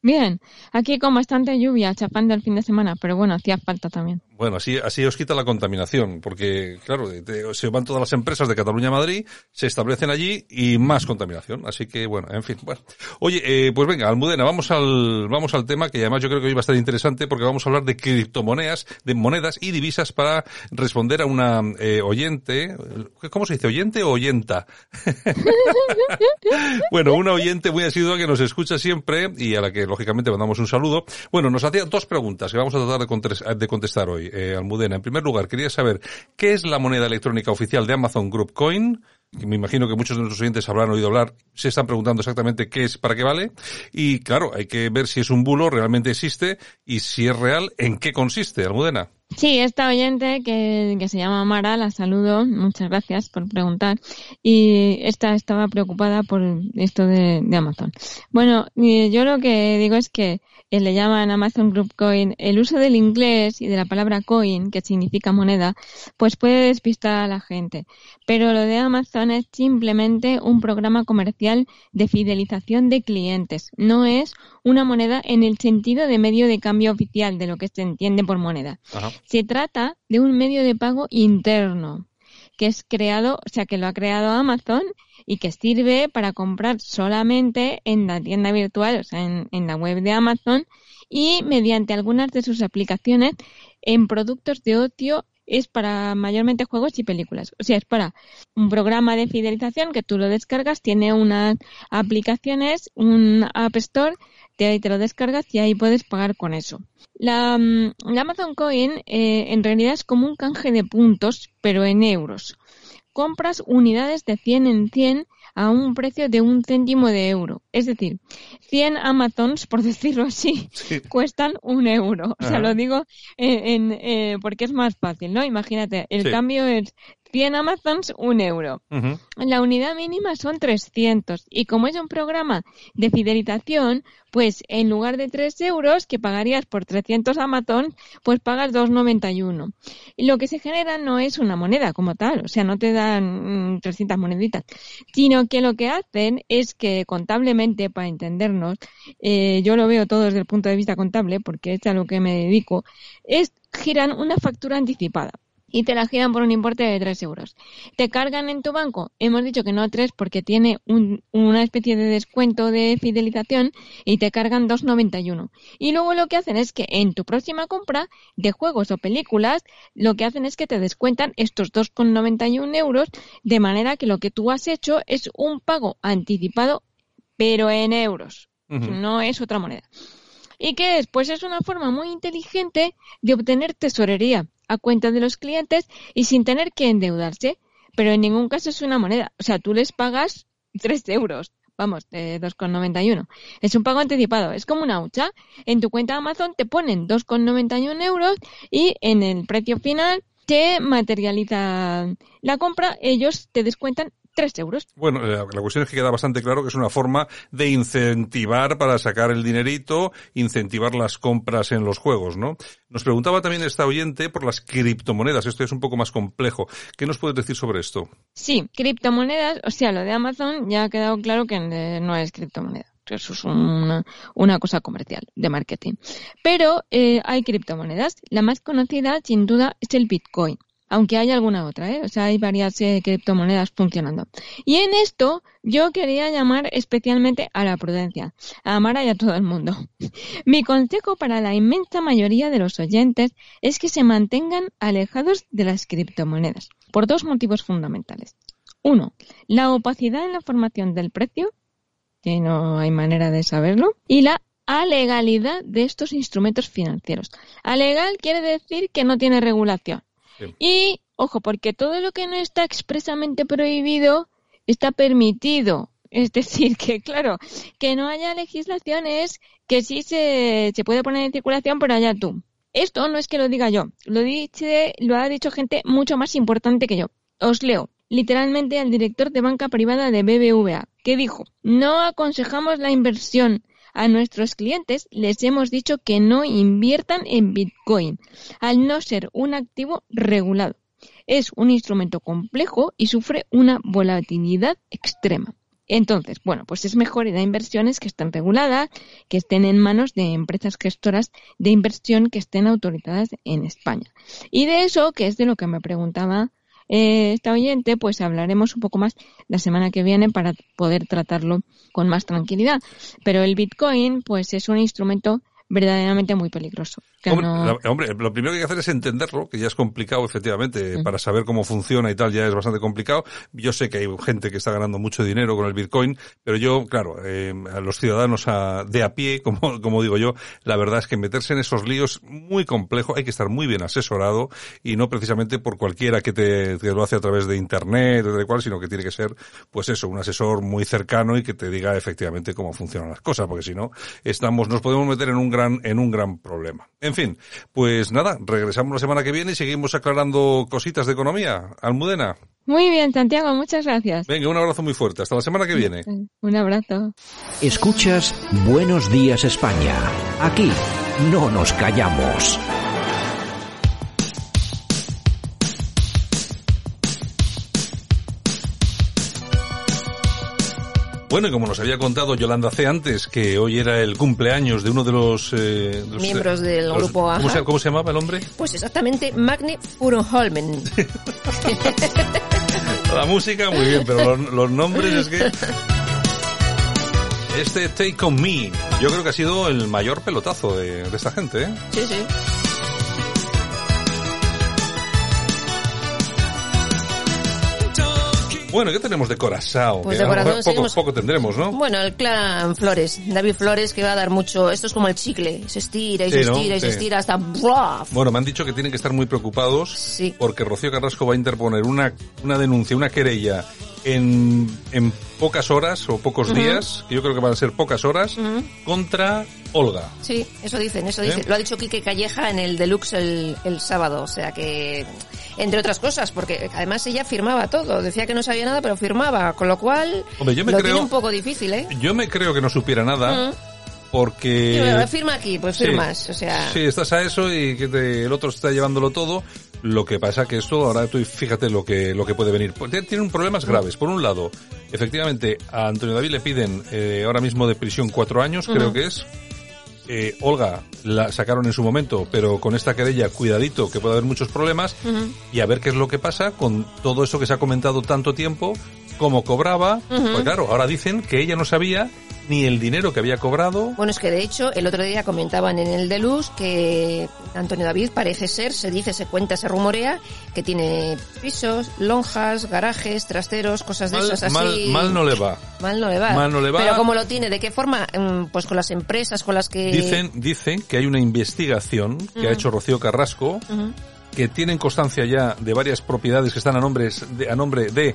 Bien, aquí con bastante lluvia, chapando el fin de semana, pero bueno, hacía falta también. Bueno, así, así os quita la contaminación, porque claro, se van todas las empresas de Cataluña a Madrid, se establecen allí y más contaminación. Así que bueno, en fin, bueno. Oye, eh, pues venga, Almudena, vamos al, vamos al tema que además yo creo que hoy va a estar interesante porque vamos a hablar de criptomonedas, de monedas y divisas para responder a una eh, oyente, ¿cómo se dice? ¿Oyente o oyenta? bueno, una oyente muy asidua que nos escucha siempre y a la que lógicamente mandamos un saludo. Bueno, nos hacía dos preguntas que vamos a tratar de contestar hoy eh, Almudena. En primer lugar, quería saber qué es la moneda electrónica oficial de Amazon Group Coin. me imagino que muchos de nuestros oyentes habrán oído hablar, se están preguntando exactamente qué es, para qué vale. Y claro, hay que ver si es un bulo, realmente existe, y si es real, en qué consiste, Almudena. Sí, esta oyente que, que, se llama Mara, la saludo, muchas gracias por preguntar. Y esta estaba preocupada por esto de, Amazon. Bueno, yo lo que digo es que eh, le llaman Amazon Group Coin, el uso del inglés y de la palabra coin, que significa moneda, pues puede despistar a la gente. Pero lo de Amazon es simplemente un programa comercial de fidelización de clientes. No es una moneda en el sentido de medio de cambio oficial, de lo que se entiende por moneda. Se trata de un medio de pago interno que es creado, o sea, que lo ha creado Amazon y que sirve para comprar solamente en la tienda virtual, o sea, en, la web de Amazon y mediante algunas de sus aplicaciones en productos de ocio es para mayormente juegos y películas. O sea, es para un programa de fidelización que tú lo descargas, tiene unas aplicaciones, un App Store, de ahí te lo descargas y ahí puedes pagar con eso. La, mm, Amazon Coin eh, en realidad es como un canje de puntos, pero en euros compras unidades de 100 en 100 a un precio de un céntimo de euro. Es decir, 100 Amazons, por decirlo así, cuestan un euro. O sea, lo digo en, eh, porque es más fácil, ¿no? Imagínate, el cambio es 100 Amazons, un euro. La unidad mínima son 300. Y como es un programa de fidelización, pues en lugar de 3 euros que pagarías por 300 Amazon, pues pagas 2,91. Y lo que se genera no es una moneda como tal, o sea, no te dan 300 mm, moneditas, sino que lo que hacen es que contablemente, para entendernos, eh, yo lo veo todo desde el punto de vista contable, porque es a lo que me dedico, es giran una factura anticipada y te la giran por un importe de 3 euros. Te cargan en tu banco, hemos dicho que no 3 porque tiene una especie de descuento de fidelización y te cargan 2,91. Y luego lo que hacen es que en tu próxima compra de juegos o películas, lo que hacen es que te descuentan estos 2,91 euros de manera que lo que tú has hecho es un pago anticipado pero en euros. No es otra moneda. ¿Y qué es? Pues es una forma muy inteligente de obtener tesorería a cuenta de los clientes y sin tener que endeudarse. Pero en ningún caso es una moneda. O sea, tú les pagas 3 euros. Vamos, de 2,91. Es un pago anticipado. Es como una hucha. En tu cuenta Amazon te ponen 2,91 euros y en el precio final te materializa la compra. Ellos te descuentan 3 euros. Bueno, la, cuestión es que queda bastante claro que es una forma de incentivar para sacar el dinerito, incentivar las compras en los juegos, ¿no? Nos preguntaba también esta oyente por las criptomonedas. Esto es un poco más complejo. ¿Qué nos puedes decir sobre esto? Sí, criptomonedas, o sea, lo de Amazon ya ha quedado claro que no es criptomoneda. Eso es una, una, cosa comercial, de marketing. Pero eh, hay criptomonedas. La más conocida, sin duda, es el Bitcoin aunque hay alguna otra, ¿eh? o sea, hay varias eh, criptomonedas funcionando. Y en esto yo quería llamar especialmente a la prudencia, a Mara y a todo el mundo. Mi consejo para la inmensa mayoría de los oyentes es que se mantengan alejados de las criptomonedas, por dos motivos fundamentales. Uno, la opacidad en la formación del precio, que no hay manera de saberlo, y la alegalidad de estos instrumentos financieros. Alegal quiere decir que no tiene regulación. Y, ojo, porque todo lo que no está expresamente prohibido está permitido. Es decir, que claro, que no haya legislaciones que sí se, se puede poner en circulación, pero allá tú. Esto no es que lo diga yo, lo, dice, lo ha dicho gente mucho más importante que yo. Os leo literalmente al director de banca privada de BBVA, que dijo, no aconsejamos la inversión. A nuestros clientes les hemos dicho que no inviertan en Bitcoin, al no ser un activo regulado. Es un instrumento complejo y sufre una volatilidad extrema. Entonces, bueno, pues es mejor ir a inversiones que estén reguladas, que estén en manos de empresas gestoras de inversión que estén autorizadas en España. Y de eso, que es de lo que me preguntaba eh, esta oyente, pues hablaremos un poco más la semana que viene para poder tratarlo con más tranquilidad. Pero el Bitcoin, pues es un instrumento verdaderamente muy peligroso. Hombre, lo primero que hay que hacer es entenderlo, que ya es complicado, efectivamente, para saber cómo funciona y tal, ya es bastante complicado. Yo sé que hay gente que está ganando mucho dinero con el Bitcoin, pero yo, claro, eh, a los ciudadanos de a pie, como, como digo yo, la verdad es que meterse en esos líos muy complejo, hay que estar muy bien asesorado y no precisamente por cualquiera que te, lo hace a través de internet, de cual, sino que tiene que ser, pues eso, un asesor muy cercano y que te diga efectivamente cómo funcionan las cosas, porque si no, estamos, nos podemos meter en un gran, en un gran problema. En fin, pues nada, regresamos la semana que viene y seguimos aclarando cositas de economía. Almudena. Muy bien, Santiago, muchas gracias. Venga, un abrazo muy fuerte. Hasta la semana que viene. Un abrazo. Escuchas Buenos Días España. Aquí no nos callamos. Bueno, y como nos había contado Yolanda C. antes, que hoy era el cumpleaños de uno de los... Eh, Miembros del grupo ¿cómo se, ¿Cómo se, llamaba el hombre? Pues exactamente Magne Furuholmen. La música, muy bien, pero los, nombres es que... Este Take On Me, yo creo que ha sido el mayor pelotazo de, de esta gente, ¿eh? Sí, sí. Bueno, ¿qué tenemos de Corazao? Pues de Corazao poco, poco, tendremos, ¿no? Bueno, el clan Flores, David Flores, que va a dar mucho... Esto es como el chicle, se estira y se estira y se estira hasta... Bueno, me han dicho que tienen que estar muy preocupados sí. porque Rocío Carrasco va a interponer una, una denuncia, una querella en, en pocas horas o pocos días, que yo creo que van a ser pocas horas, contra Olga. Sí, eso dicen, eso dicen. ¿Eh? Lo ha dicho Quique Calleja en el Deluxe el, el sábado, o sea que entre otras cosas, porque además ella firmaba todo, decía que no sabía nada, pero firmaba, con lo cual Hombre, yo me lo creo, tiene un poco difícil, ¿eh? Yo me creo que no supiera nada. Porque... firma aquí, pues firmas, o sea... Sí, estás a eso y que te, el otro está llevándolo todo. Lo que pasa que esto, ahora tú fíjate lo que, lo que puede venir. Pues tienen problemas graves. Por un lado, efectivamente, a Antonio David le piden eh, ahora mismo de prisión cuatro años, creo que es. Eh, Olga la sacaron en su momento, pero con esta querella, cuidadito, que puede haber muchos problemas, y a ver qué es lo que pasa con todo eso que se ha comentado tanto tiempo, cómo cobraba, pues claro, ahora dicen que ella no sabía ni el dinero que había cobrado. Bueno, es que de hecho el otro día comentaban en el de Luz que Antonio David parece ser, se dice, se cuenta, se rumorea, que tiene pisos, lonjas, garajes, trasteros, cosas de esas así. Mal, mal, no le va. Mal no le va. Mal no le va. Pero ¿cómo lo tiene? ¿De qué forma? Mm, pues con las empresas con las que... Dicen, dicen que hay una investigación que ha hecho Rocío Carrasco, que tienen constancia ya de varias propiedades que están a, nombres de, a nombre de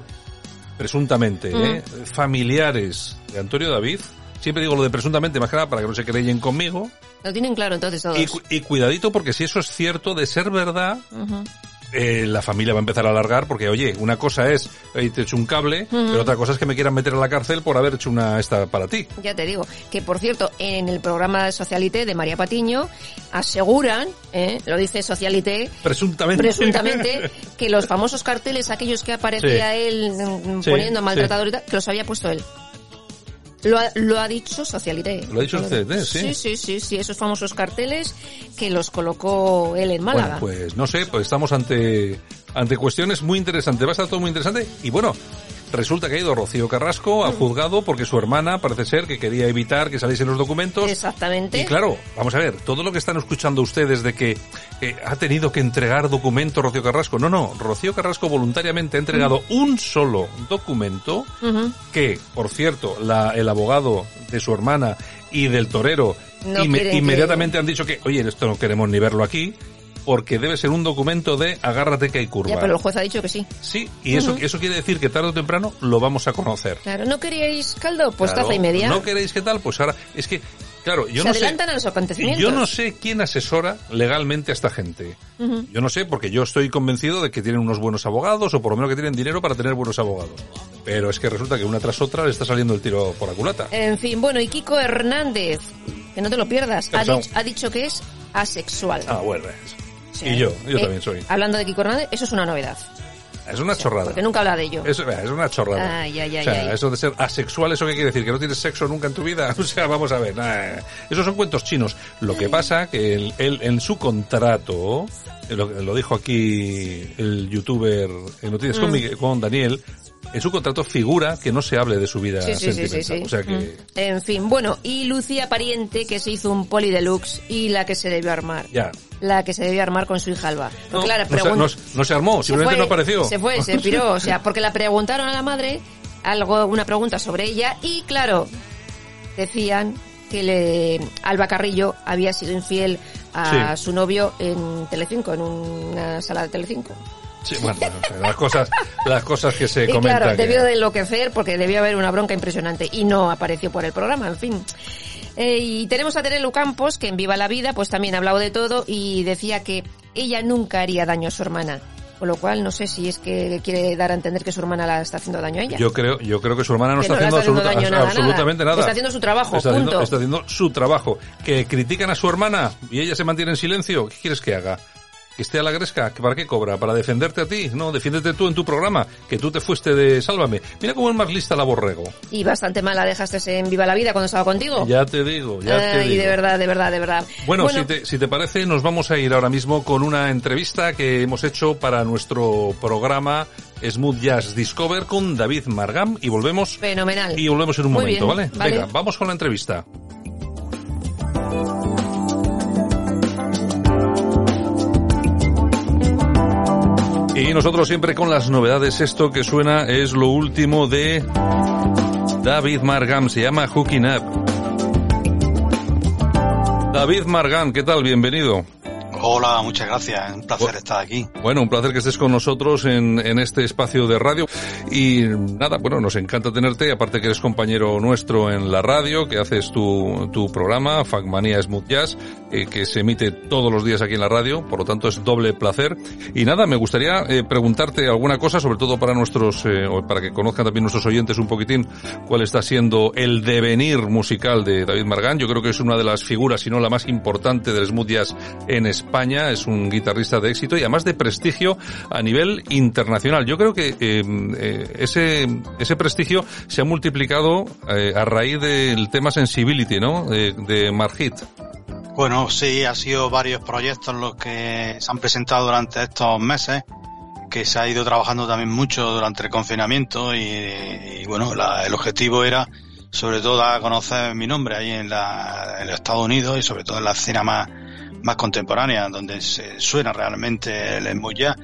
presuntamente, ¿eh? familiares de Antonio David, Siempre digo lo de presuntamente, más que nada para que no se creyen conmigo. Lo tienen claro entonces todos. Y, cuidadito porque si eso es cierto, de ser verdad, eh, la familia va a empezar a alargar porque, oye, una cosa es, te he hecho un cable, pero otra cosa es que me quieran meter a la cárcel por haber hecho una esta para ti. Ya te digo, que por cierto, en el programa Socialité de María Patiño, aseguran, eh, lo dice Socialité, presuntamente, presuntamente que los famosos carteles, aquellos que aparecía él mm, poniendo sí, maltratador y tal, que los había puesto él. Lo ha, lo ha dicho Socialité. Lo ha dicho Socialité, sí. Sí, sí, sí, sí, esos famosos carteles que los colocó él en Málaga. Bueno, pues no sé, pues estamos ante, ante cuestiones muy interesantes. Va a estar todo muy interesante. Y bueno, resulta que ha ido Rocío Carrasco al juzgado porque su hermana parece ser que quería evitar que saliesen los documentos. Exactamente. Y claro, vamos a ver, todo lo que están escuchando ustedes de que ha tenido que entregar documentos Rocío Carrasco. No, no, Rocío Carrasco voluntariamente ha entregado un solo documento que, por cierto, la, el abogado de su hermana y del torero inmediatamente han dicho que, oye, esto no queremos ni verlo aquí porque debe ser un documento de agárrate que hay curva. Ya, pero el juez ha dicho que sí. Sí, y eso, eso quiere decir que tarde o temprano lo vamos a conocer. Claro, ¿no queríais caldo? Pues taza y media. ¿No queréis qué tal? Pues ahora, es que Claro, yo se no sé- adelantan a los acontecimientos. Yo no sé quién asesora legalmente a esta gente. Yo no sé, porque yo estoy convencido de que tienen unos buenos abogados, o por lo menos que tienen dinero para tener buenos abogados. Pero es que resulta que una tras otra le está saliendo el tiro por la culata. En fin, bueno, y Kiko Hernández, que no te lo pierdas, ¿Qué ha dicho, ha dicho que es asexual. Ah, bueno. es- Sí. Y yo, yo Eh, también soy. Hablando de Kiko Hernández, eso es una novedad. Es una chorrada. Porque nunca habla de ello. Es, es una chorrada. Ay, ay, ay, o sea, eso de ser asexual, ¿eso qué quiere decir? ¿Que no tienes sexo nunca en tu vida? O sea, vamos a ver. nah, esos son cuentos chinos. Lo que pasa que él, él, en su contrato, eh, lo, lo dijo aquí el youtuber en Noticias con, Mm. Miguel- con Daniel, en su contrato figura que no se hable de su vida Sí, sí, sí, sí, sentimental. sí. O sea que... Mm. En fin, bueno, y Lucía Pariente, que se hizo un poli deluxe y la que se debió armar. Ya. La que se debió armar con su hija Alba. No, la no se- pregun- no, no se armó, se simplemente fue, no apareció. Se fue, se piró, o sea, porque la preguntaron a la madre algo, una pregunta sobre ella y claro, decían que le, Alba Carrillo había sido infiel a su novio en Telecinco, en una sala de Telecinco. Sí, bueno, las cosas, las cosas que se y comentan. claro, que- debió de enloquecer porque debió haber una bronca impresionante y no apareció por el programa, en fin. Eh, y tenemos a Terelu Campos, que en Viva la Vida, pues también ha hablado de todo y decía que ella nunca haría daño a su hermana. Con lo cual, no sé si es que quiere dar a entender que su hermana la está haciendo daño a ella. Yo creo, yo creo que su hermana no Que está no haciendo, está haciendo absoluta- nada, absolutamente nada. Está haciendo su trabajo, Está haciendo, punto. está haciendo su trabajo. Que critican a su hermana y ella se mantiene en silencio. ¿Qué quieres que haga? ¿Que esté a la gresca? ¿Que ¿Para qué cobra? ¿Para defenderte a ti? No, defiéndete tú en tu programa. Que tú te fuiste de Sálvame. Mira cómo es más lista la borrego. Y bastante mala dejaste en Viva la Vida cuando estaba contigo. Ya te digo, ya te digo. de verdad, de verdad, de verdad. Bueno, Si, te, si te parece, nos vamos a ir ahora mismo con una entrevista que hemos hecho para nuestro programa Smooth Jazz Discover con David Margam y volvemos Fenomenal. y volvemos en un Muy momento, bien, ¿vale? vale. Venga, vamos con la entrevista. Y nosotros siempre con las novedades. Esto que suena es lo último de David Margam. Se llama Hooking Up. David Margam, ¿qué tal? Bienvenido. Hola, muchas gracias. Un placer estar aquí. Bueno, un placer que estés con nosotros en, en este espacio de radio. Y nada, bueno, nos encanta tenerte, aparte que eres compañero nuestro en la radio, que haces tu, tu programa, Facmanía Smooth Jazz, eh, que se emite todos los días aquí en la radio, por lo tanto es doble placer. Y nada, me gustaría eh, preguntarte alguna cosa, sobre todo para nuestros, eh, para que conozcan también nuestros oyentes un poquitín cuál está siendo el devenir musical de David Margán. Yo creo que es una de las figuras, si no la más importante del smooth jazz en España. Es un guitarrista de éxito y además de prestigio a nivel internacional. Yo creo que eh, eh, ese, ese prestigio se ha multiplicado eh, a raíz del tema Sensibility, ¿no? De, de Marhit. Bueno, sí, ha sido varios proyectos los que se han presentado durante estos meses, que se ha ido trabajando también mucho durante el confinamiento y, y bueno, la- el objetivo era sobre todo dar a conocer mi nombre ahí en, la, en los Estados Unidos y sobre todo en la escena más, más contemporánea, donde se suena realmente el jazz.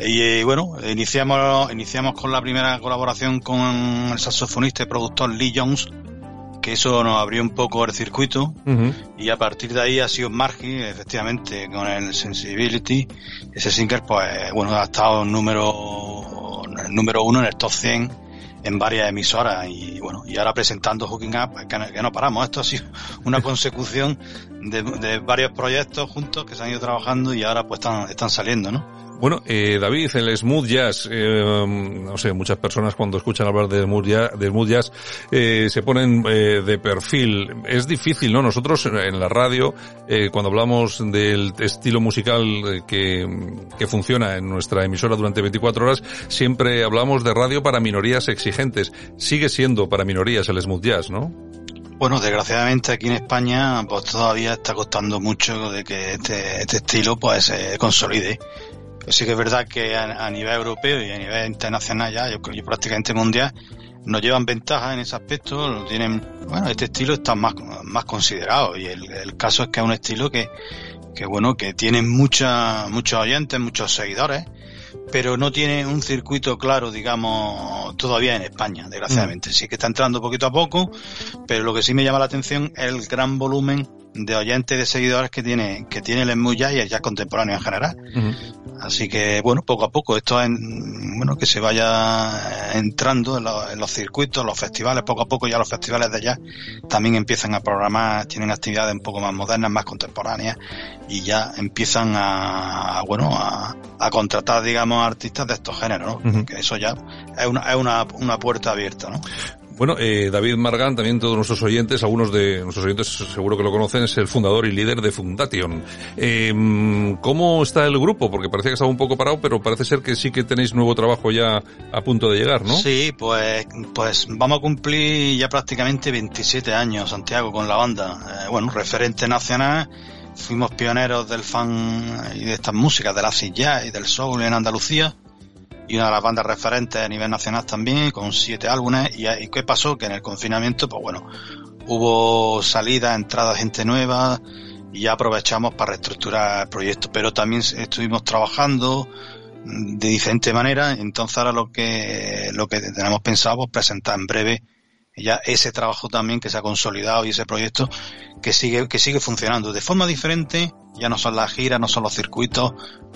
Y eh, bueno, iniciamos, iniciamos con la primera colaboración con el saxofonista y productor Lee Jones, que eso nos abrió un poco el circuito y a partir de ahí ha sido Margie, efectivamente, con el Sensibility. Ese single, pues, bueno, ha estado en número, en número uno en el top 100 en varias emisoras y bueno, y ahora presentando Hooking Up, pues, que no, paramos. Esto ha sido una consecución de, de varios proyectos juntos que se han ido trabajando y ahora pues están, están saliendo, ¿no? Bueno, eh, David, el smooth jazz, eh, no sé, muchas personas cuando escuchan hablar de smooth jazz, eh, se ponen eh, de perfil. Es difícil, ¿no? Nosotros en la radio, eh, cuando hablamos del estilo musical eh, que, que funciona en nuestra emisora durante 24 horas, siempre hablamos de radio para minorías exigentes. Sigue siendo para minorías el smooth jazz, ¿no? Bueno, desgraciadamente aquí en España pues todavía está costando mucho de que este, este estilo pues se consolide. Sí que es verdad que a, nivel europeo y a nivel internacional ya, yo que prácticamente mundial, nos llevan ventaja en ese aspecto, lo tienen, bueno, este estilo está más, más considerado y el, el caso es que es un estilo que, que bueno, que tiene mucha, muchos oyentes, muchos seguidores, pero no tiene un circuito claro, digamos, todavía en España, desgraciadamente. Sí que está entrando poquito a poco, pero lo que sí me llama la atención es el gran volumen de oyentes de seguidores que tiene, que tiene el smooth jazz y el jazz contemporáneo en general. Así que, bueno, poco a poco, esto es, bueno, que se vaya entrando en, los circuitos, los festivales, poco a poco ya los festivales de jazz también empiezan a programar, tienen actividades un poco más modernas, más contemporáneas y ya empiezan a, bueno, a, contratar, digamos, artistas de estos géneros, ¿no? Que eso ya es una, es una, una puerta abierta, ¿no? Bueno, eh, David Margan, también todos nuestros oyentes, algunos de nuestros oyentes seguro que lo conocen, es el fundador y líder de Fundation. Eh, ¿Cómo está el grupo? Porque parecía que estaba un poco parado, pero parece ser que sí que tenéis nuevo trabajo ya a punto de llegar, ¿no? Sí, pues, pues vamos a cumplir ya prácticamente 27 años, Santiago, con la banda. Eh, bueno, referente nacional, fuimos pioneros del fan y de estas músicas, del acid jazz y del soul en Andalucía y una de las bandas referentes a nivel nacional también, con siete álbumes. ¿Y, qué pasó? Que en el confinamiento, pues bueno, hubo salida, entrada de gente nueva y ya aprovechamos para reestructurar el proyecto. Pero también estuvimos trabajando de diferente manera, entonces ahora lo que, lo que tenemos pensado es presentar en breve ya ese trabajo también que se ha consolidado y ese proyecto que sigue, que sigue funcionando de forma diferente, ya no son las giras, no son los circuitos,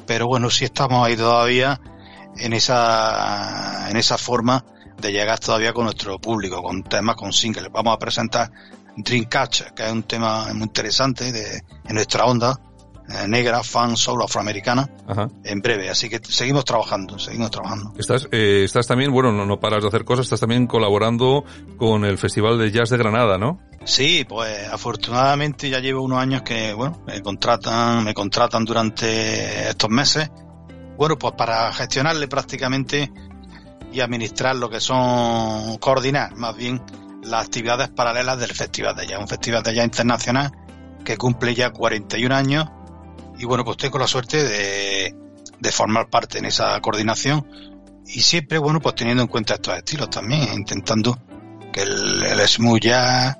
pero bueno, sí estamos ahí todavía en esa, en esa forma de llegar todavía con nuestro público, con temas, con singles. Vamos a presentar Dreamcatcher, que es un tema muy interesante de, en nuestra onda, negra, fan, solo afroamericana, en breve. Así que seguimos trabajando, seguimos trabajando. Estás, eh, estás también, bueno, no, no paras de hacer cosas, estás también colaborando con el Festival de Jazz de Granada, ¿no? Sí, pues afortunadamente ya llevo unos años que, bueno, me contratan, me contratan durante estos meses bueno, pues para gestionarle prácticamente y administrar lo que son, coordinar más bien las actividades paralelas del Festival de Jazz, un festival de jazz internacional que cumple ya 41 años y bueno, pues tengo la suerte de, de formar parte en esa coordinación y siempre, bueno, pues teniendo en cuenta estos estilos también, intentando que el, el smooth jazz,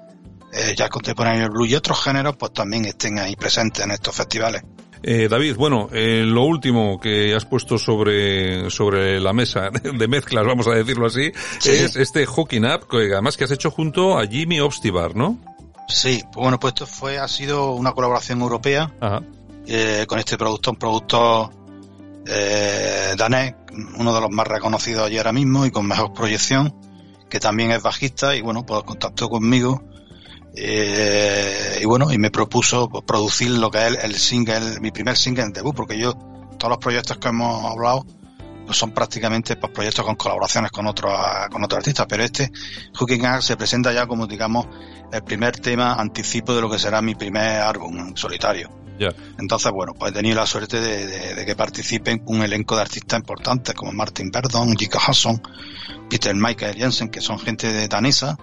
el jazz contemporáneo, el blues y otros géneros pues también estén ahí presentes en estos festivales. Eh, David, bueno, eh, lo último que has puesto sobre, sobre la mesa de mezclas, vamos a decirlo así, es este Hooking Up, que además que has hecho junto a Jimmy Obstibar, ¿no? Sí, pues bueno, pues esto fue, ha sido una colaboración europea eh, con este productor, un productor eh, danés, uno de los más reconocidos allí ahora mismo y con mejor proyección, que también es bajista y bueno, pues contactó conmigo eh, y bueno, y me propuso producir lo que es el, single, mi primer single en debut, porque yo, todos los proyectos que hemos hablado, pues son prácticamente pues, proyectos con colaboraciones con otros con otros artistas, pero este Hooking Up se presenta ya como digamos el primer tema anticipo de lo que será mi primer álbum en solitario. Entonces, bueno, pues he tenido la suerte de, que participen un elenco de artistas importantes como Martin Verdon, Jika Hasson, Peter Michael Jensen, que son gente de danesa,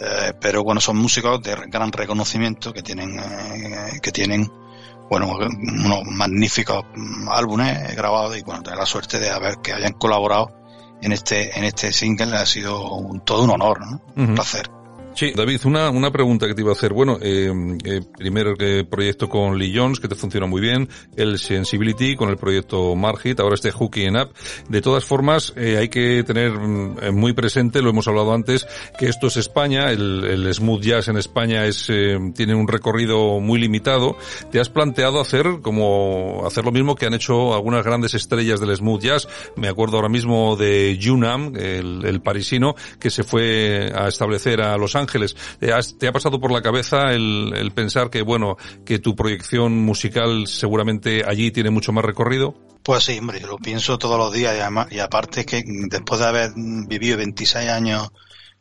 eh, pero bueno, son músicos de gran reconocimiento que tienen, eh, que tienen, bueno, unos magníficos álbumes grabados y bueno, tener la suerte de haber que hayan colaborado en este, en este single ha sido todo un honor, ¿no? Un placer. Sí, David, una, una pregunta que te iba a hacer. Bueno, eh, eh primer eh, proyecto con Lee Jones, que te funciona muy bien, el Sensibility con el proyecto Margit, ahora este Hooking Up. De todas formas, eh, hay que tener mm, muy presente, lo hemos hablado antes, que esto es España, el, el smooth jazz en España es, tiene un recorrido muy limitado. ¿Te has planteado hacer como, hacer lo mismo que han hecho algunas grandes estrellas del smooth jazz? Me acuerdo ahora mismo de Junam, el, el parisino, que se fue a establecer a Los Ángeles Ángeles. ¿Te ha pasado por la cabeza el, pensar que, bueno, que tu proyección musical seguramente allí tiene mucho más recorrido? Pues sí, hombre, lo pienso todos los días y, además, y aparte que después de haber vivido 26 años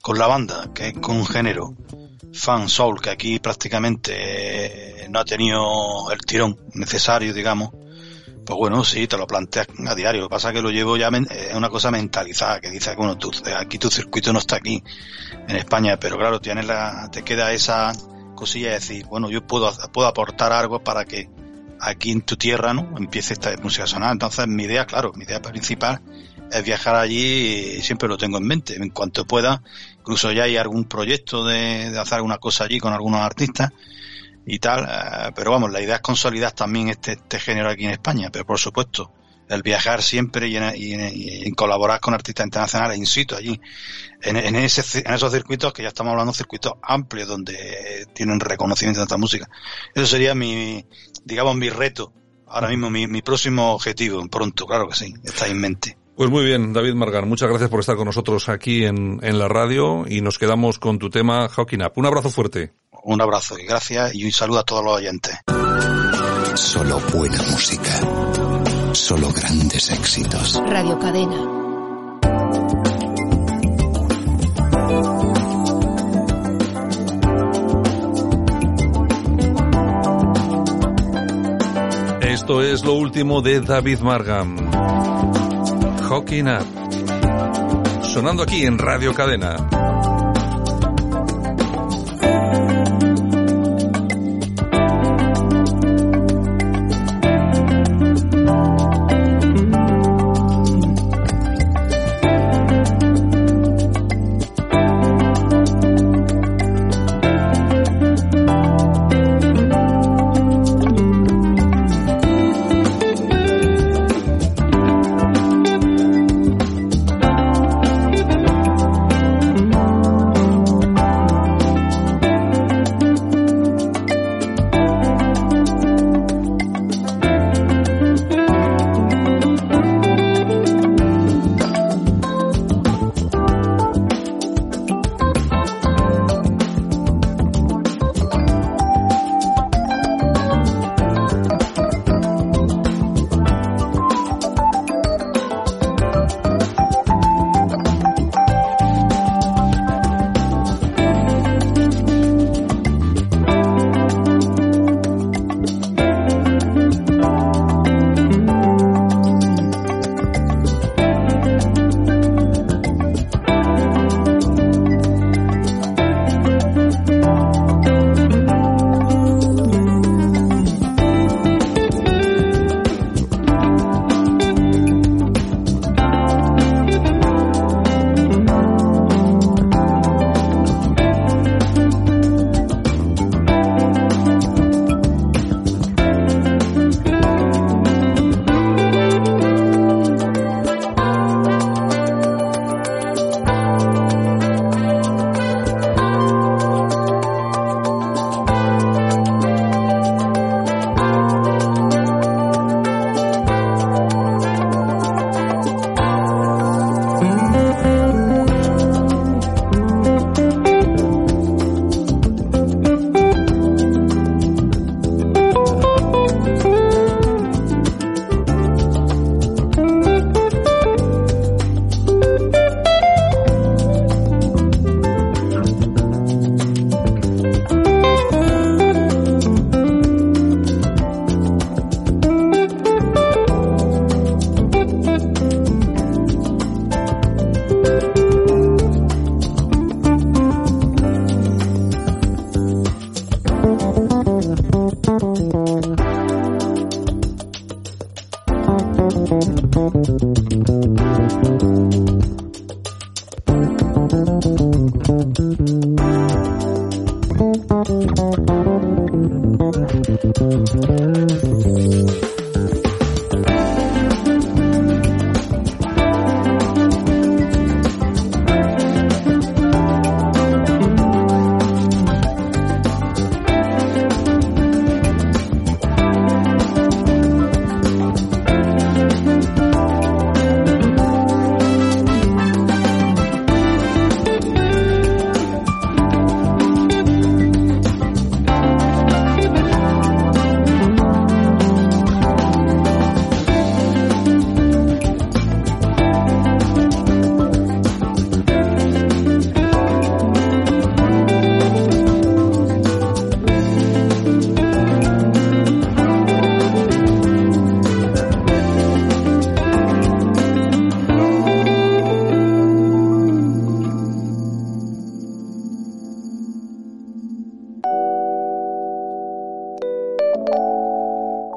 con la banda, que es con un género fan soul, que aquí prácticamente no ha tenido el tirón necesario, digamos, pues bueno, sí, te lo planteas a diario. Lo que pasa es que lo llevo ya, es una cosa mentalizada, que dice, bueno, tú, aquí tu circuito no está aquí, en España, pero claro, tienes la, te queda esa cosilla de decir, bueno, yo puedo, puedo aportar algo para que aquí en tu tierra, ¿no? Empiece esta música a sonar. Entonces, mi idea, claro, mi idea principal es viajar allí y siempre lo tengo en mente. En cuanto pueda, incluso ya hay algún proyecto de, de hacer alguna cosa allí con algunos artistas y tal, eh, pero vamos, la idea es consolidar también este, este género aquí en España, pero por supuesto, el viajar siempre y en, colaborar con artistas internacionales in situ allí, en, en, ese, en esos circuitos que ya estamos hablando, circuitos amplios donde tienen reconocimiento de esta música. Eso sería mi, digamos, mi reto, ahora mismo mi, mi próximo objetivo, pronto, claro que sí, está en mente. Pues muy bien, David Margar, muchas gracias por estar con nosotros aquí en, en la radio y nos quedamos con tu tema Hawking Up. Un abrazo fuerte. Un abrazo y gracias y un saludo a todos los oyentes. Solo buena música. Solo grandes éxitos. Radio Cadena. Esto es lo último de David Margam. Hawking Up. Sonando aquí en Radio Cadena.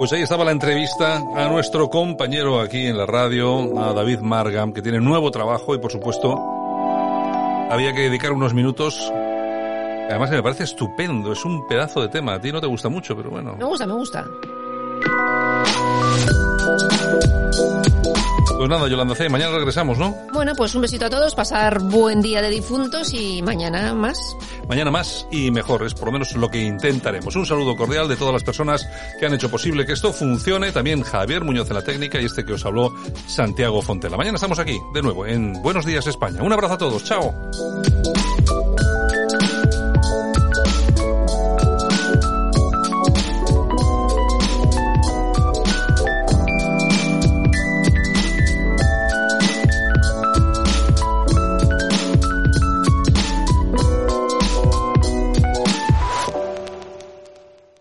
Pues ahí estaba la entrevista a nuestro compañero aquí en la radio, a David Margam, que tiene nuevo trabajo y por supuesto había que dedicar unos minutos. Además me parece estupendo, es un pedazo de tema. A ti no te gusta mucho, pero bueno. Me gusta, me gusta. Pues nada, Yolanda C, mañana regresamos, ¿no? Bueno, pues un besito a todos, pasar buen día de difuntos y mañana más. Mañana más y mejor, es por lo menos lo que intentaremos. Un saludo cordial de todas las personas que han hecho posible que esto funcione. También Javier Muñoz en la técnica y este que os habló, Santiago Fontela. Mañana estamos aquí, de nuevo, en Buenos Días España. Un abrazo a todos, chao.